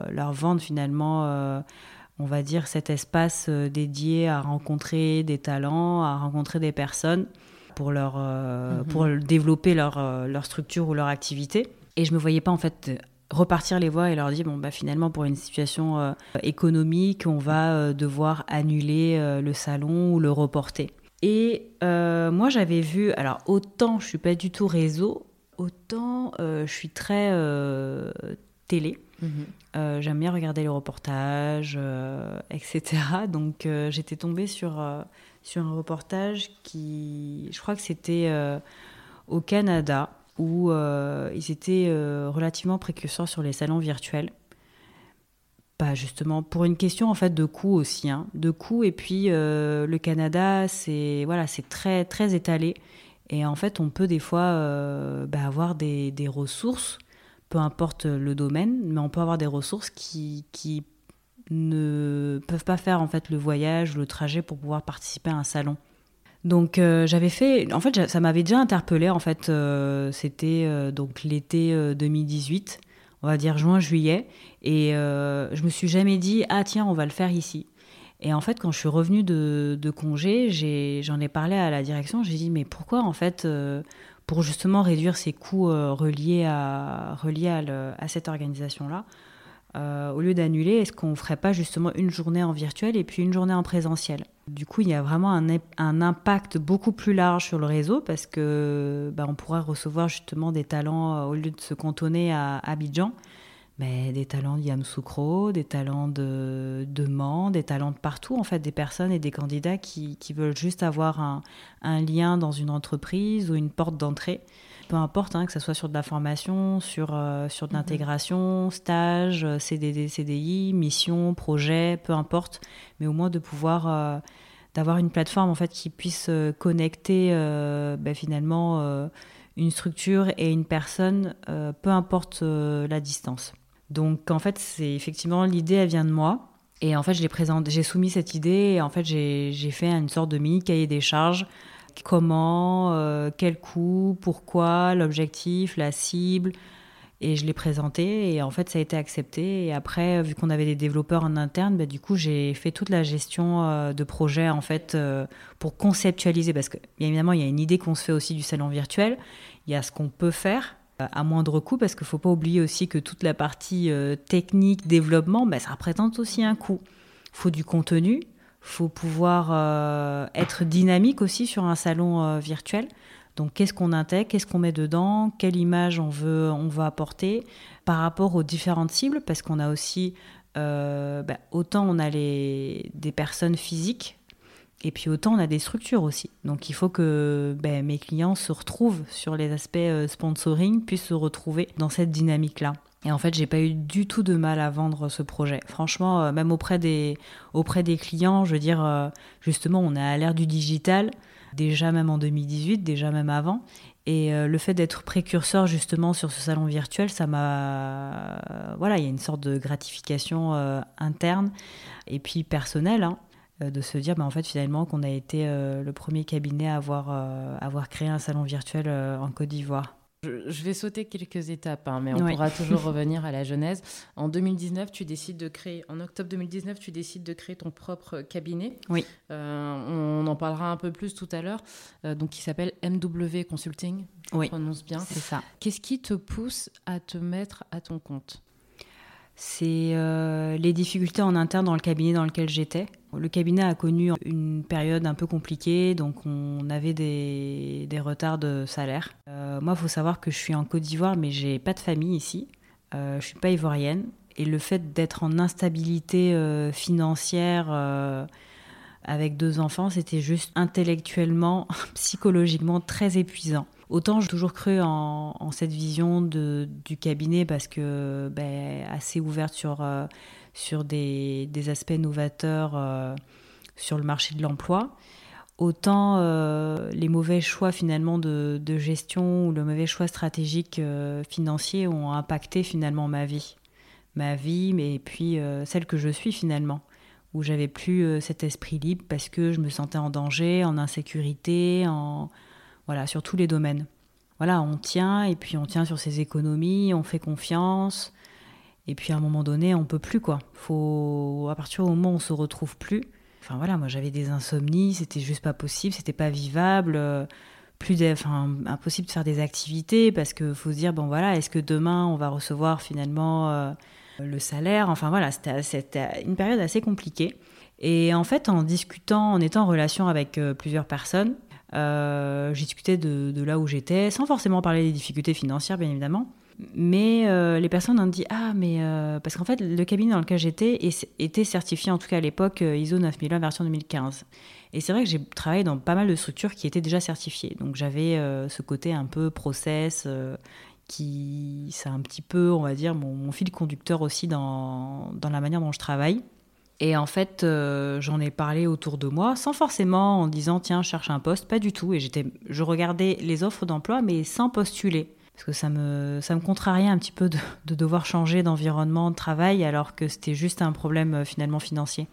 leur vendre finalement, on va dire, cet espace dédié à rencontrer des talents, à rencontrer des personnes pour, leur, mhm. pour développer leur, leur structure ou leur activité. Et je me voyais pas en fait repartir les voix et leur dire bon bah finalement pour une situation euh, économique on va euh, devoir annuler euh, le salon ou le reporter et moi j'avais vu alors autant je suis pas du tout réseau autant je suis très télé mhm. j'aime bien regarder les reportages etc donc j'étais tombée sur sur un reportage qui je crois que c'était au Canada où euh, ils étaient euh, relativement précurseurs sur les salons virtuels. Pas justement pour une question en fait de coût aussi, hein. de coût et puis euh, le Canada c'est voilà très très étalé et en fait on peut des fois bah, avoir des, des, ressources, peu importe le domaine, mais on peut avoir des ressources qui, qui ne peuvent pas faire en fait le voyage le trajet pour pouvoir participer à un salon. Donc euh, j'avais fait, en fait ça m'avait déjà interpellé en fait, euh, c'était euh, donc l'été 2018, on va dire juin-juillet, et je me suis jamais dit ah tiens on va le faire ici. Et en fait quand je suis revenue de congé, j'en ai, parlé à la direction, j'ai dit mais pourquoi en fait pour justement réduire ces coûts reliés à, reliés à cette organisation là, euh, au lieu d'annuler, est-ce qu'on ne ferait pas justement une journée en virtuel et puis une journée en présentiel? Du coup, il y a vraiment un, impact beaucoup plus large sur le réseau parce que bah, on pourrait recevoir justement des talents euh, au lieu de se cantonner à Abidjan, mais des talents de Yamoussoukro, des talents de, de Mans, des talents de partout, en fait, des personnes et des candidats qui, veulent juste avoir un, lien dans une entreprise ou une porte d'entrée peu importe, hein, que ce soit sur de la formation, sur, euh, sur de mhm. l'intégration, stage, euh, CDD, CDI, mission, projet, peu importe, mais au moins de pouvoir euh, d'avoir une plateforme en fait qui puisse connecter ben, finalement une structure et une personne, peu importe la distance. Donc en fait, c'est effectivement l'idée, elle vient de moi. Et en fait, je j'ai soumis cette idée et en fait, j'ai fait une sorte de mini cahier des charges comment, euh, quel coût, pourquoi, l'objectif, la cible. Et je l'ai présenté et en fait ça a été accepté. Et après, vu qu'on avait des développeurs en interne, bah, du coup j'ai fait toute la gestion euh, de projet en fait euh, pour conceptualiser. Parce que bien évidemment il y a une idée qu'on se fait aussi du salon virtuel. Il y a ce qu'on peut faire à moindre coût parce qu'il ne faut pas oublier aussi que toute la partie technique, développement, bah, ça représente aussi un coût. Il faut du contenu, faut pouvoir euh, être dynamique aussi sur un salon euh, virtuel. Donc, qu'est-ce qu'on intègre, qu'est-ce qu'on met dedans, quelle image on veut, on veut apporter par rapport aux différentes cibles, parce qu'on a aussi, euh, bah, autant on a les, des personnes physiques, et puis autant on a des structures aussi. Donc, il faut que bah, mes clients se retrouvent sur les aspects sponsoring, puissent se retrouver dans cette dynamique-là. Et en fait, j'ai pas eu du tout de mal à vendre ce projet. Franchement, euh, même auprès des, auprès des clients, je veux dire, euh, justement, on est à l'ère du digital, déjà même en 2018, déjà même avant. Et euh, le fait d'être précurseur justement sur ce salon virtuel, ça m'a... voilà, il y a une sorte de gratification interne et puis personnelle. Hein, de se dire bah, en fait finalement qu'on a été le premier cabinet à avoir, avoir créé un salon virtuel en Côte d'Ivoire. Je vais sauter quelques étapes, hein, mais on pourra toujours revenir à la genèse. En 2019, tu décides de créer, en octobre 2019, tu décides de créer ton propre cabinet. Oui. Euh, on en parlera un peu plus tout à l'heure. Euh, donc, qui s'appelle MW Consulting. Oui. prononce bien. C'est ça. Qu'est-ce qui te pousse à te mettre à ton compte? C'est euh, les difficultés en interne dans le cabinet dans lequel j'étais. Le cabinet a connu une période un peu compliquée, donc on avait des, retards de salaire. Euh, moi, il faut savoir que je suis en Côte d'Ivoire, mais j'ai pas de famille ici. Euh, je suis pas ivoirienne. Et le fait d'être en instabilité euh, financière avec deux enfants, c'était juste intellectuellement, psychologiquement très épuisant. Autant j'ai toujours cru en, cette vision du cabinet parce que ben, assez ouverte sur, euh, des, aspects novateurs euh, sur le marché de l'emploi. Autant euh, les mauvais choix finalement de, de, gestion ou le mauvais choix stratégique financier ont impacté finalement ma vie. Ma vie, mais puis celle que je suis finalement où j'avais plus cet esprit libre parce que je me sentais en danger, en insécurité, en, voilà, sur tous les domaines. Voilà, on tient et puis on tient sur ses économies, on fait confiance. Et puis à un moment donné, on peut plus quoi. Faut à partir du moment où on se retrouve plus. Enfin voilà, moi j'avais des insomnies, c'était juste pas possible, c'était pas vivable, euh, plus impossible de faire des activités parce que faut se dire bon voilà, est-ce que demain on va recevoir finalement euh, le salaire? Enfin voilà, c'était une période assez compliquée. Et en fait, en discutant, en étant en relation avec euh, plusieurs personnes, euh, j'ai discuté de, là où j'étais, sans forcément parler des difficultés financières, bien évidemment. Mais euh, les personnes ont dit Ah, mais. Euh, parce qu'en fait, le cabinet dans lequel j'étais était certifié, en tout cas à l'époque, ISO 9001 version 2015. Et c'est vrai que j'ai travaillé dans pas mal de structures qui étaient déjà certifiées. Donc j'avais ce côté un peu process qui. C'est un petit peu, on va dire, mon, mon fil conducteur aussi dans, dans la manière dont je travaille. Et en fait, euh, j'en ai parlé autour de moi, sans forcément en disant tiens, je cherche un poste, pas du tout. Et j'étais, je regardais les offres d'emploi, mais sans postuler. Parce que ça me, ça me contrariait un petit peu de, devoir changer d'environnement de travail alors que c'était juste un problème euh, finalement financier.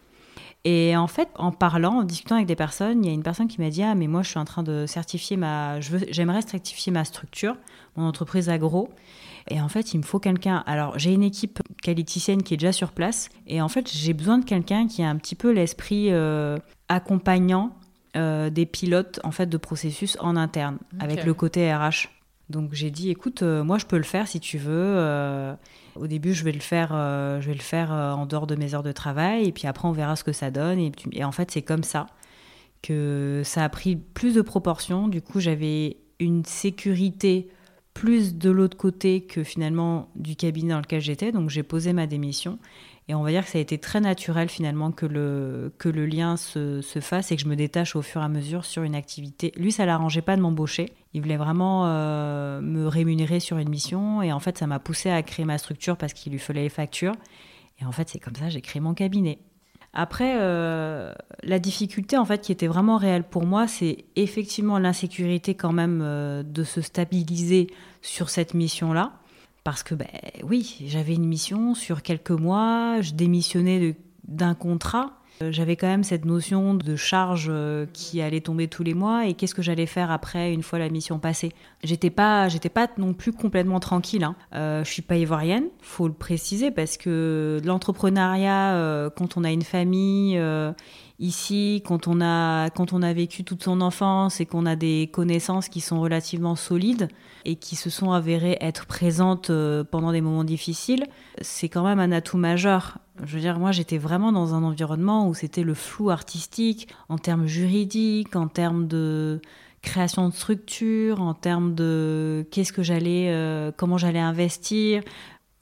Et en fait, en parlant, en discutant avec des personnes, il y a une personne qui m'a dit Ah, mais moi, je suis en train de certifier ma. J'aimerais certifier ma structure, mon entreprise agro. Et en fait, il me faut quelqu'un. Alors, j'ai une équipe qualiticienne qui est déjà sur place. Et en fait, j'ai besoin de quelqu'un qui a un petit peu l'esprit euh, accompagnant euh, des pilotes en fait de processus en interne, avec le côté RH. Donc j'ai dit, écoute, euh, moi je peux le faire si tu veux. au début, je vais le faire, je vais le faire en dehors de mes heures de travail, et puis après on verra ce que ça donne. Et, et en fait, c'est comme ça que ça a pris plus de proportions. Du coup, j'avais une sécurité plus de l'autre côté que finalement du cabinet dans lequel j'étais. Donc j'ai posé ma démission. Et on va dire que ça a été très naturel finalement que le, que le lien se, se fasse et que je me détache au fur et à mesure sur une activité. Lui, ça l'arrangeait pas de m'embaucher. Il voulait vraiment euh, me rémunérer sur une mission. Et en fait, ça m'a poussé à créer ma structure parce qu'il lui fallait les factures. Et en fait, c'est comme ça j'ai créé mon cabinet. Après, euh, la difficulté en fait qui était vraiment réelle pour moi, c'est effectivement l'insécurité quand même euh, de se stabiliser sur cette mission-là. Parce que, ben, oui, j'avais une mission sur quelques mois, je démissionnais d'un contrat j'avais quand même cette notion de charge euh, qui allait tomber tous les mois et qu'est-ce que j'allais faire après une fois la mission passée. J'étais pas, j'étais pas non plus complètement tranquille. Hein. Euh, je suis pas ivoirienne, faut le préciser parce que l'entrepreneuriat, euh, quand on a une famille ici, quand on a quand on a vécu toute son enfance et qu'on a des connaissances qui sont relativement solides et qui se sont avérées être présentes pendant des moments difficiles, c'est quand même un atout majeur. Je veux dire, moi, j'étais vraiment dans un environnement où c'était le flou artistique en termes juridiques, en termes de création de structure, en termes de qu'est-ce que j'allais, euh, comment j'allais investir,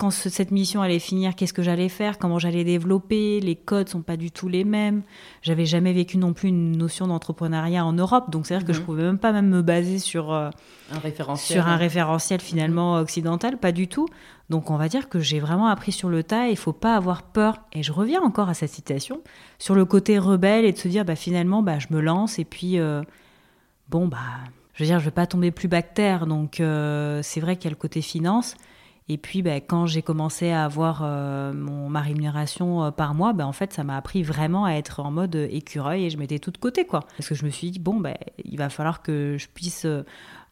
quand cette mission allait finir, qu'est-ce que j'allais faire, comment j'allais développer, les codes sont pas du tout les mêmes. J'avais jamais vécu non plus une notion d'entrepreneuriat en Europe, donc c'est-à-dire que je mhm. pouvais même pas même me baser sur euh, un référentiel, sur un référentiel finalement occidental, pas du tout. Donc on va dire que j'ai vraiment appris sur le tas, il faut pas avoir peur. Et je reviens encore à cette citation, sur le côté rebelle et de se dire bah, finalement bah, je me lance et puis euh, bon bah je veux dire je vais pas tomber plus bactère. Donc euh, c'est vrai qu'il y a le côté finance. Et puis, bah, quand j'ai commencé à avoir euh, mon, ma rémunération par mois, bah, en fait, ça m'a appris vraiment à être en mode écureuil et je mettais tout de côté, quoi. Parce que je me suis dit, bon, bah, il va falloir que je puisse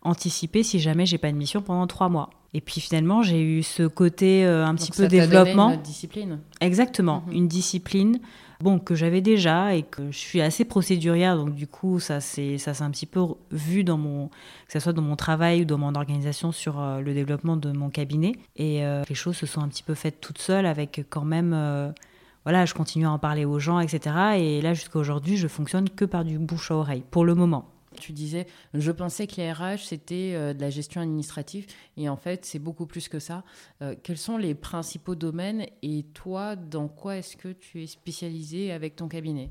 anticiper si jamais j'ai pas de mission pendant trois mois. Et puis finalement, j'ai eu ce côté euh, un petit peu développement. une discipline. Exactement, mhm. une discipline. Bon, que j'avais déjà et que je suis assez procédurière, donc du coup, ça s'est un petit peu vu dans mon, que ce soit dans mon travail ou dans mon organisation sur euh, le développement de mon cabinet. Et euh, les choses se sont un petit peu faites toutes seules avec quand même, voilà, je continue à en parler aux gens, etc. Et là, jusqu'à aujourd'hui, je fonctionne que par du bouche à oreille, pour le moment. Tu disais, je pensais que les RH, c'était euh, de la gestion administrative, et en fait, c'est beaucoup plus que ça. Euh, quels sont les principaux domaines, et toi, dans quoi est-ce que tu es spécialisé avec ton cabinet?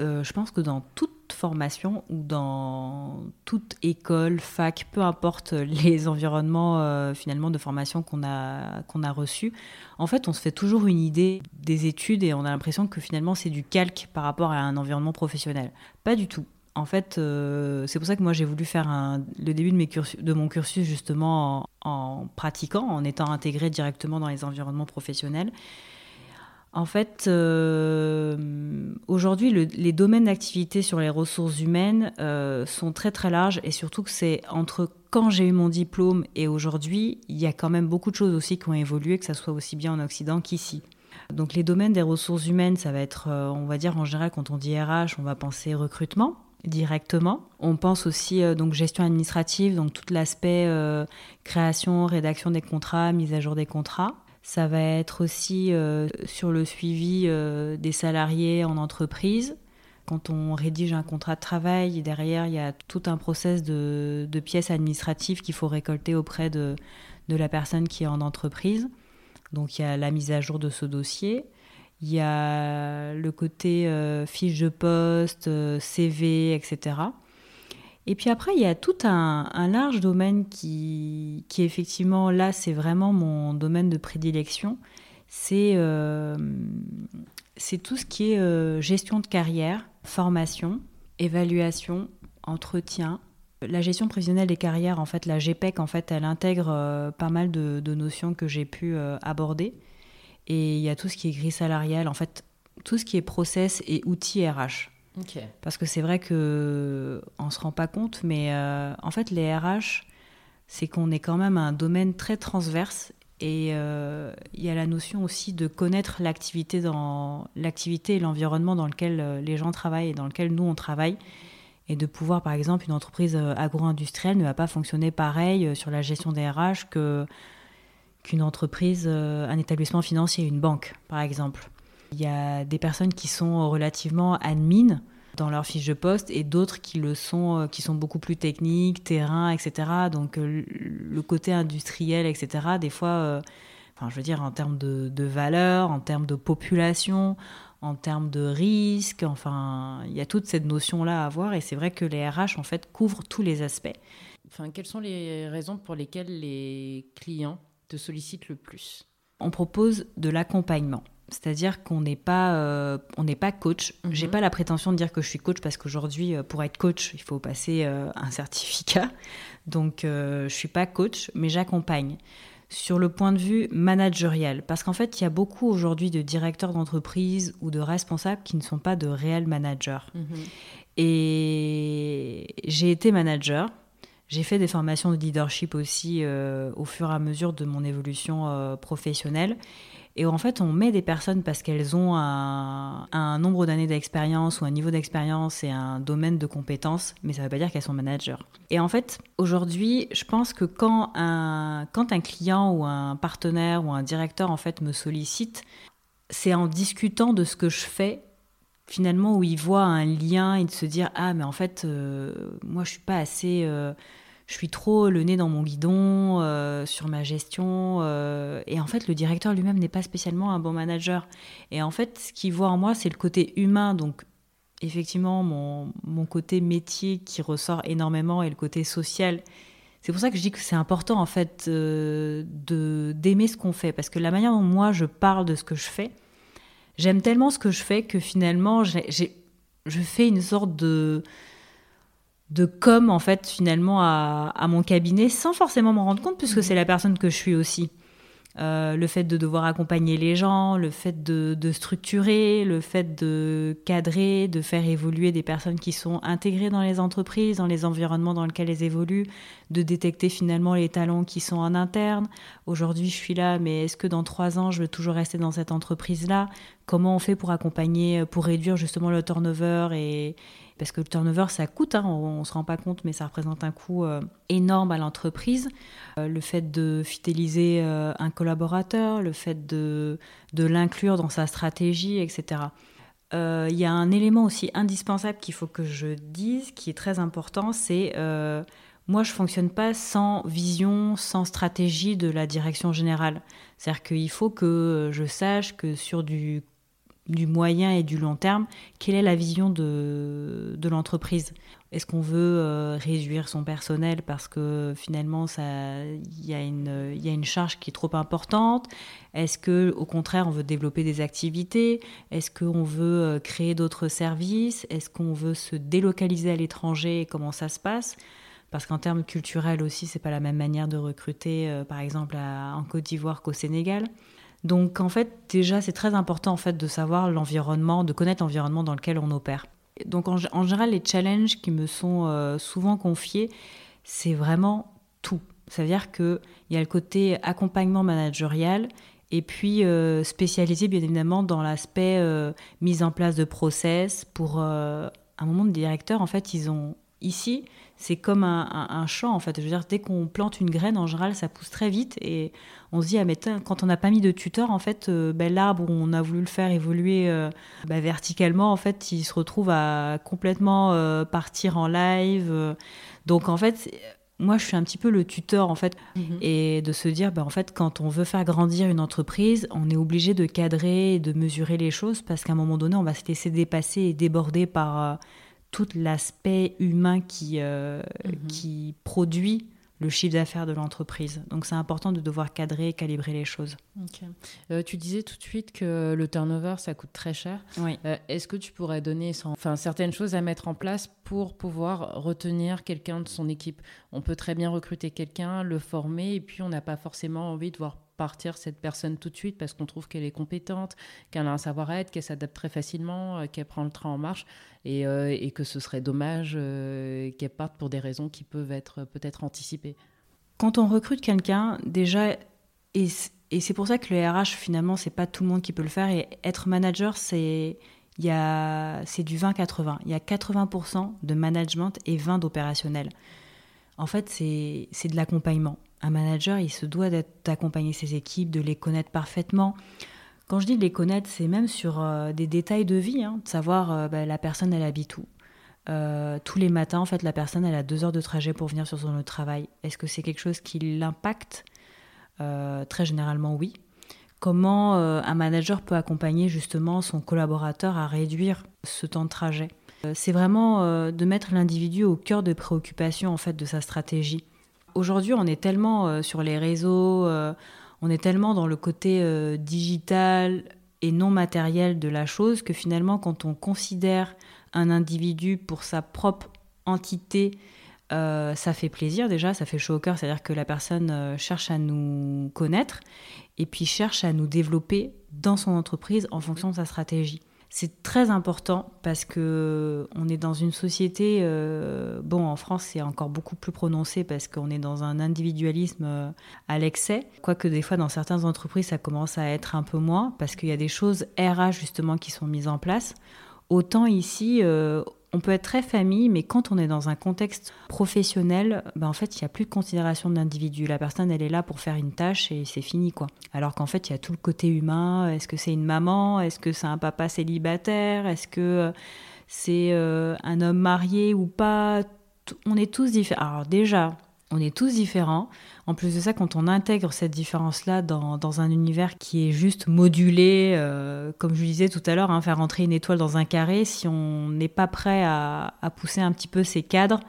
Euh, je pense que dans toute formation ou dans toute école, fac, peu importe les environnements finalement de formation qu'on a, qu'on a reçus, en fait, on se fait toujours une idée des études et on a l'impression que finalement c'est du calque par rapport à un environnement professionnel. Pas du tout. En fait, euh, c'est pour ça que moi j'ai voulu faire le début de, mon cursus justement en, pratiquant, en étant intégré directement dans les environnements professionnels. En fait, euh, aujourd'hui, les domaines d'activité sur les ressources humaines euh, sont très très larges et surtout que c'est entre quand j'ai eu mon diplôme et aujourd'hui, il y a quand même beaucoup de choses aussi qui ont évolué, que ça soit aussi bien en Occident qu'ici. Donc les domaines des ressources humaines, ça va être, on va dire en général, quand on dit RH, on va penser recrutement directement. On pense aussi euh, donc gestion administrative, donc tout l'aspect euh, création, rédaction des contrats, mise à jour des contrats. Ça va être aussi euh, sur le suivi des salariés en entreprise. Quand on rédige un contrat de travail, derrière, il y a tout un process de, de pièces administratives qu'il faut récolter auprès de, de la personne qui est en entreprise. Donc il y a la mise à jour de ce dossier. Il y a le côté euh, fiche de poste, euh, CV, etc. Et puis après, il y a tout un, large domaine qui, qui effectivement, là, c'est vraiment mon domaine de prédilection. C'est euh, tout ce qui est gestion de carrière, formation, évaluation, entretien. La gestion prévisionnelle des carrières, en fait, la GPEC, en fait, elle intègre pas mal de, notions que j'ai pu aborder. Et il y a tout ce qui est grille salariale, en fait, tout ce qui est process et outils RH. Parce que c'est vrai que on se rend pas compte, mais euh, en fait, les RH, c'est qu'on est quand même un domaine très transverse et euh, il y a la notion aussi de connaître l'activité dans l'activité et l'environnement dans lequel euh, les gens travaillent et dans lequel nous on travaille et de pouvoir par exemple une entreprise agro-industrielle ne va pas fonctionner pareil sur la gestion des RH que qu'une entreprise, euh, un établissement financier, une banque, par exemple. Il y a des personnes qui sont relativement admin dans leur fiche de poste et d'autres qui le sont, euh, qui sont beaucoup plus techniques, terrain, etc. Donc euh, le côté industriel, etc. Des fois, enfin, je veux dire en termes de, de valeur, en termes de population, en termes de risque, enfin, il y a toute cette notion-là à avoir et c'est vrai que les RH en fait couvrent tous les aspects. Enfin, quelles sont les raisons pour lesquelles les clients te sollicite le plus On propose de l'accompagnement. C'est-à-dire qu'on n'est pas, euh, on n'est pas coach. Je J'ai mhm. pas la prétention de dire que je suis coach parce qu'aujourd'hui, euh, pour être coach, il faut passer euh, un certificat. Donc, je suis pas coach, mais j'accompagne sur le point de vue managérial. Parce qu'en fait, il y a beaucoup aujourd'hui de directeurs d'entreprise ou de responsables qui ne sont pas de réels managers. Mhm. Et j'ai été manager. J'ai fait des formations de leadership aussi euh, au fur et à mesure de mon évolution euh, professionnelle. Et en fait, on met des personnes parce qu'elles ont un, nombre d'années d'expérience ou un niveau d'expérience et un domaine de compétences, mais ça ne veut pas dire qu'elles sont managers. Et en fait, aujourd'hui, je pense que quand un, quand un client ou un partenaire ou un directeur en fait me sollicite, c'est en discutant de ce que je fais finalement où il voit un lien et de se dire ah mais en fait euh, moi je suis pas assez je suis trop le nez dans mon guidon euh, sur ma gestion. Euh, et en fait, le directeur lui-même n'est pas spécialement un bon manager. Et en fait, ce qu'il voit en moi, c'est le côté humain. Donc, effectivement, mon, mon, côté métier qui ressort énormément et le côté social. C'est pour ça que je dis que c'est important, en fait, euh, de d'aimer ce qu'on fait. Parce que la manière dont moi, je parle de ce que je fais, j'aime tellement ce que je fais que finalement, je fais une sorte de de com en fait finalement à, mon cabinet sans forcément m'en rendre compte puisque mhm. c'est la personne que je suis aussi. Euh, le fait de devoir accompagner les gens, le fait de, structurer, le fait de cadrer, de faire évoluer des personnes qui sont intégrées dans les entreprises, dans les environnements dans lesquels elles évoluent, de détecter finalement les talents qui sont en interne. Aujourd'hui, je suis là, mais est-ce que dans trois ans, je veux toujours rester dans cette entreprise-là? Comment on fait pour accompagner, pour réduire justement le turnover et, parce que le turnover, ça coûte, hein, on ne se rend pas compte, mais ça représente un coût euh, énorme à l'entreprise. Euh, le fait de fidéliser euh, un collaborateur, le fait de, de l'inclure dans sa stratégie, etc. Il y a un élément aussi indispensable qu'il faut que je dise, qui est très important, c'est moi, je fonctionne pas sans vision, sans stratégie de la direction générale. C'est-à-dire qu'il faut que je sache que sur du du moyen et du long terme, quelle est la vision de, de l'entreprise? Est-ce qu'on veut euh, réduire son personnel parce que finalement il y, a une, y a une charge qui est trop importante? Est-ce que au contraire on veut développer des activités? Est-ce qu'on veut euh, créer d'autres services? Est-ce qu'on veut se délocaliser à l'étranger? Comment ça se passe? Parce qu'en termes culturels aussi, c'est pas la même manière de recruter, euh, par exemple, en Côte d'Ivoire qu'au Sénégal. Donc en fait, déjà, c'est très important en fait de savoir l'environnement, de connaître l'environnement dans lequel on opère. Donc en, général, les challenges qui me sont euh, souvent confiés, c'est vraiment tout. C'est-à-dire qu'il y a le côté accompagnement managérial et puis euh, spécialisé bien évidemment dans l'aspect euh, mise en place de process. Pour un moment de directeur, en fait, ils ont ici c'est comme un, champ en fait. Je veux dire, dès qu'on plante une graine, en général, ça pousse très vite et on se dit, ah, mais quand on n'a pas mis de tuteur, en fait, euh, ben, l'arbre, on a voulu le faire évoluer euh, ben, verticalement, en fait, il se retrouve à complètement euh, partir en live. donc, en fait, moi, je suis un petit peu le tuteur, en fait, mhm. et de se dire, ben, en fait, quand on veut faire grandir une entreprise, on est obligé de cadrer et de mesurer les choses parce qu'à un moment donné, on va se laisser dépasser et déborder par tout l'aspect humain qui, euh, mhm. qui produit le chiffre d'affaires de l'entreprise. Donc c'est important de devoir cadrer et calibrer les choses. Euh, tu disais tout de suite que le turnover, ça coûte très cher. Oui. Euh, est-ce que tu pourrais donner enfin, certaines choses à mettre en place pour pouvoir retenir quelqu'un de son équipe? On peut très bien recruter quelqu'un, le former, et puis on n'a pas forcément envie de voir partir cette personne tout de suite parce qu'on trouve qu'elle est compétente, qu'elle a un savoir-être, qu'elle s'adapte très facilement, euh, qu'elle prend le train en marche et, euh, que ce serait dommage euh, qu'elle parte pour des raisons qui peuvent être peut-être anticipées. Quand on recrute quelqu'un, déjà, et, c'est pour ça que le RH, finalement, c'est pas tout le monde qui peut le faire. Et être manager, c'est c'est du 20-80. Il y a 80% de management et 20 d'opérationnel. En fait, c'est de l'accompagnement un manager, il se doit d'accompagner ses équipes, de les connaître parfaitement. Quand je dis de les connaître, c'est même sur euh, des détails de vie, hein, de savoir euh, bah, la personne, elle habite où. Euh, tous les matins, en fait, la personne, elle a deux heures de trajet pour venir sur son lieu de travail. Est-ce que c'est quelque chose qui l'impacte? Très généralement, oui. Comment un manager peut accompagner justement son collaborateur à réduire ce temps de trajet? C'est vraiment de mettre l'individu au cœur des préoccupations en fait de sa stratégie. Aujourd'hui, on est tellement euh, sur les réseaux, euh, on est tellement dans le côté euh, digital et non matériel de la chose que finalement, quand on considère un individu pour sa propre entité, ça fait plaisir déjà, ça fait chaud au cœur, c'est-à-dire que la personne cherche à nous connaître et puis cherche à nous développer dans son entreprise en fonction de sa stratégie. C'est très important parce que on est dans une société, euh, bon en France c'est encore beaucoup plus prononcé parce qu'on est dans un individualisme euh, à l'excès, quoique des fois dans certaines entreprises ça commence à être un peu moins parce qu'il y a des choses RH justement qui sont mises en place. Autant ici, euh, on peut être très famille, mais quand on est dans un contexte professionnel, ben en fait, il n'y a plus de considération de l'individu. La personne, elle est là pour faire une tâche et c'est fini, quoi. Alors qu'en fait, il y a tout le côté humain. Est-ce que c'est une maman? Est-ce que c'est un papa célibataire? Est-ce que euh, c'est euh, un homme marié ou pas? On est tous différents. Alors déjà, on est tous différents. En plus de ça, quand on intègre cette différence-là dans, un univers qui est juste modulé, euh, comme je disais tout à l'heure, hein, faire entrer une étoile dans un carré, si on n'est pas prêt à, pousser un petit peu ses cadres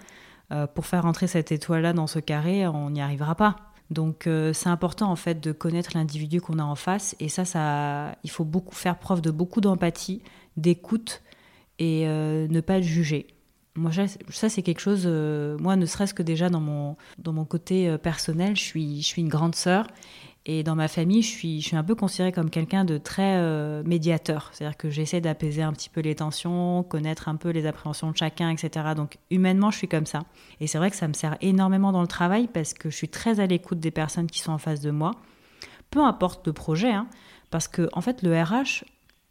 euh, pour faire entrer cette étoile-là dans ce carré, on n'y arrivera pas. Donc euh, c'est important en fait de connaître l'individu qu'on a en face et ça, ça, il faut beaucoup faire preuve de beaucoup d'empathie, d'écoute et ne pas juger. Moi, ça, c'est quelque chose, euh, moi, ne serait-ce que déjà dans mon, dans mon côté euh, personnel, je suis, je suis une grande sœur. Et dans ma famille, je suis, je suis un peu considérée comme quelqu'un de très euh, médiateur. C'est-à-dire que j'essaie d'apaiser un petit peu les tensions, connaître un peu les appréhensions de chacun, etc. Donc, humainement, je suis comme ça. Et c'est vrai que ça me sert énormément dans le travail parce que je suis très à l'écoute des personnes qui sont en face de moi. Peu importe le projet, hein, parce que, en fait, le RH,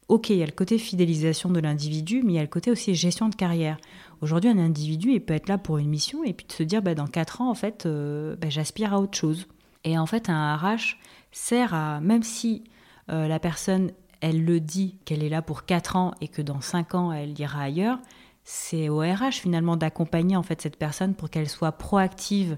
ok, il y a le côté fidélisation de l'individu, mais il y a le côté aussi gestion de carrière. Aujourd'hui, un individu, peut être là pour une mission et puis de se dire, bah, dans quatre ans, en fait, euh, bah, j'aspire à autre chose. Et en fait, un RH sert à, même si euh, la personne, elle le dit qu'elle est là pour quatre ans et que dans cinq ans, elle ira ailleurs, c'est au RH finalement d'accompagner en fait cette personne pour qu'elle soit proactive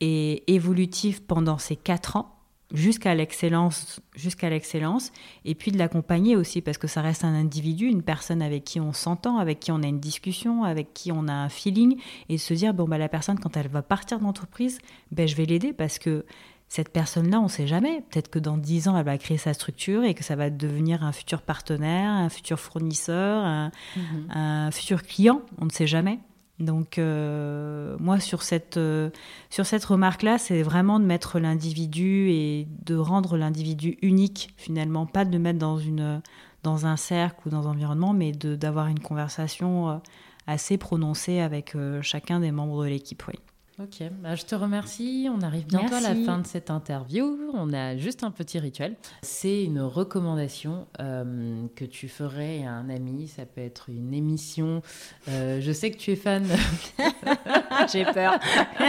et évolutive pendant ces quatre ans jusqu'à l'excellence, jusqu'à l'excellence, et puis de l'accompagner aussi parce que ça reste un individu, une personne avec qui on s'entend, avec qui on a une discussion, avec qui on a un feeling, et se dire bon bah la personne quand elle va partir de l'entreprise, ben je vais l'aider parce que cette personne-là, on ne sait jamais. Peut-être que dans dix ans, elle va créer sa structure et que ça va devenir un futur partenaire, un futur fournisseur, un mhm. futur client. On ne sait jamais. Donc euh, moi sur cette, euh, sur cette remarque-là, c'est vraiment de mettre l'individu et de rendre l'individu unique finalement, pas de le mettre dans, une, dans un cercle ou dans un environnement, mais d'avoir une conversation euh, assez prononcée avec chacun des membres de l'équipe. Oui. Ok, bah, je te remercie. On arrive bientôt à la fin de cette interview. On a juste un petit rituel. C'est une recommandation euh, que tu ferais à un ami. Ça peut être une émission. Euh, je sais que tu es fan. J'ai peur.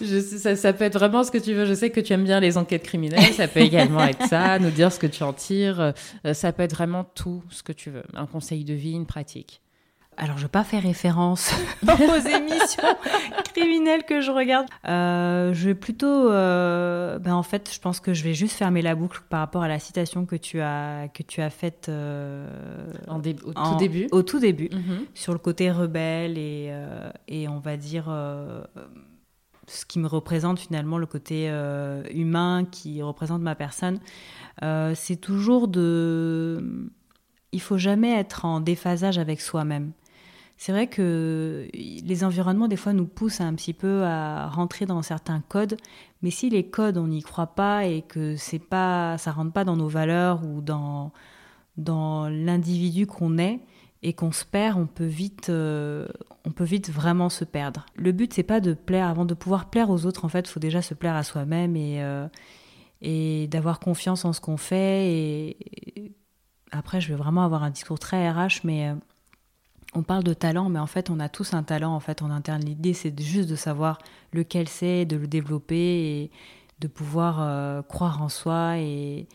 je ça, ça, peut être vraiment ce que tu veux. Je sais que tu aimes bien les enquêtes criminelles. Ça peut également être ça, nous dire ce que tu en tires. Euh, ça peut être vraiment tout ce que tu veux. Un conseil de vie, une pratique. Alors, je ne vais pas faire référence aux émissions criminelles que je regarde. Euh, je vais plutôt, euh, ben en fait, je pense que je vais juste fermer la boucle par rapport à la citation que tu as que tu as faite euh, au tout début. Au tout début, mhm. sur le côté rebelle et, et on va dire ce qui me représente finalement le côté humain qui représente ma personne. C'est toujours de il faut jamais être en déphasage avec soi-même c'est vrai que les environnements, des fois, nous poussent un petit peu à rentrer dans certains codes. Mais si les codes, on n'y croit pas et que c'est pas, ça rentre pas dans nos valeurs ou dans, dans l'individu qu'on est et qu'on se perd, on peut vite, euh, on peut vite vraiment se perdre. Le but, c'est pas de plaire. Avant de pouvoir plaire aux autres, en fait, il faut déjà se plaire à soi-même et, euh, et d'avoir confiance en ce qu'on fait. Et, après, je vais vraiment avoir un discours très RH, mais euh, on parle de talent, mais en fait, on a tous un talent en fait en interne. L'idée, c'est juste de savoir lequel c'est, de le développer et de pouvoir euh, croire en soi et,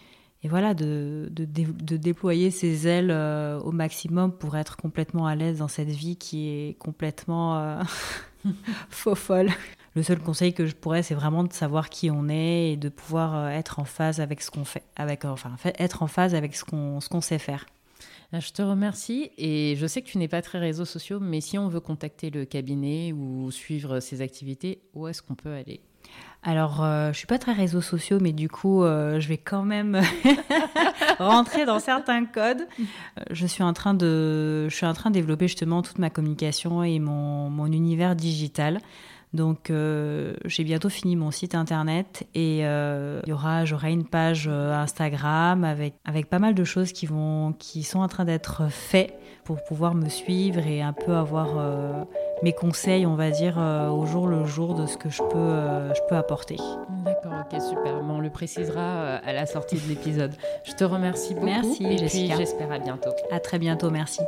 voilà, de, déployer ses ailes euh, au maximum pour être complètement à l'aise dans cette vie qui est complètement euh, faux folle. Le seul conseil que je pourrais, c'est vraiment de savoir qui on est et de pouvoir être en phase avec ce qu'on fait, avec enfin être en phase avec ce qu'on ce qu'on sait faire. Je te remercie et je sais que tu n'es pas très réseaux sociaux, mais si on veut contacter le cabinet ou suivre ses activités, où est-ce qu'on peut aller? Alors, euh, je suis pas très réseaux sociaux, mais du coup, euh, je vais quand même rentrer dans certains codes. Euh, je suis en train de, je suis en train de développer justement toute ma communication et mon, mon univers digital. Donc euh, j'ai bientôt fini mon site internet et euh, il y aura, j'aurai une page euh, Instagram avec, avec pas mal de choses qui, vont, qui sont en train d'être faites pour pouvoir me suivre et un peu avoir mes conseils, on va dire, au jour le jour de ce que je peux, je peux apporter. D'accord, ok, super. on le précisera à la sortie de l'épisode. Je te remercie beaucoup. Merci, et j'espère à bientôt. À très bientôt, merci.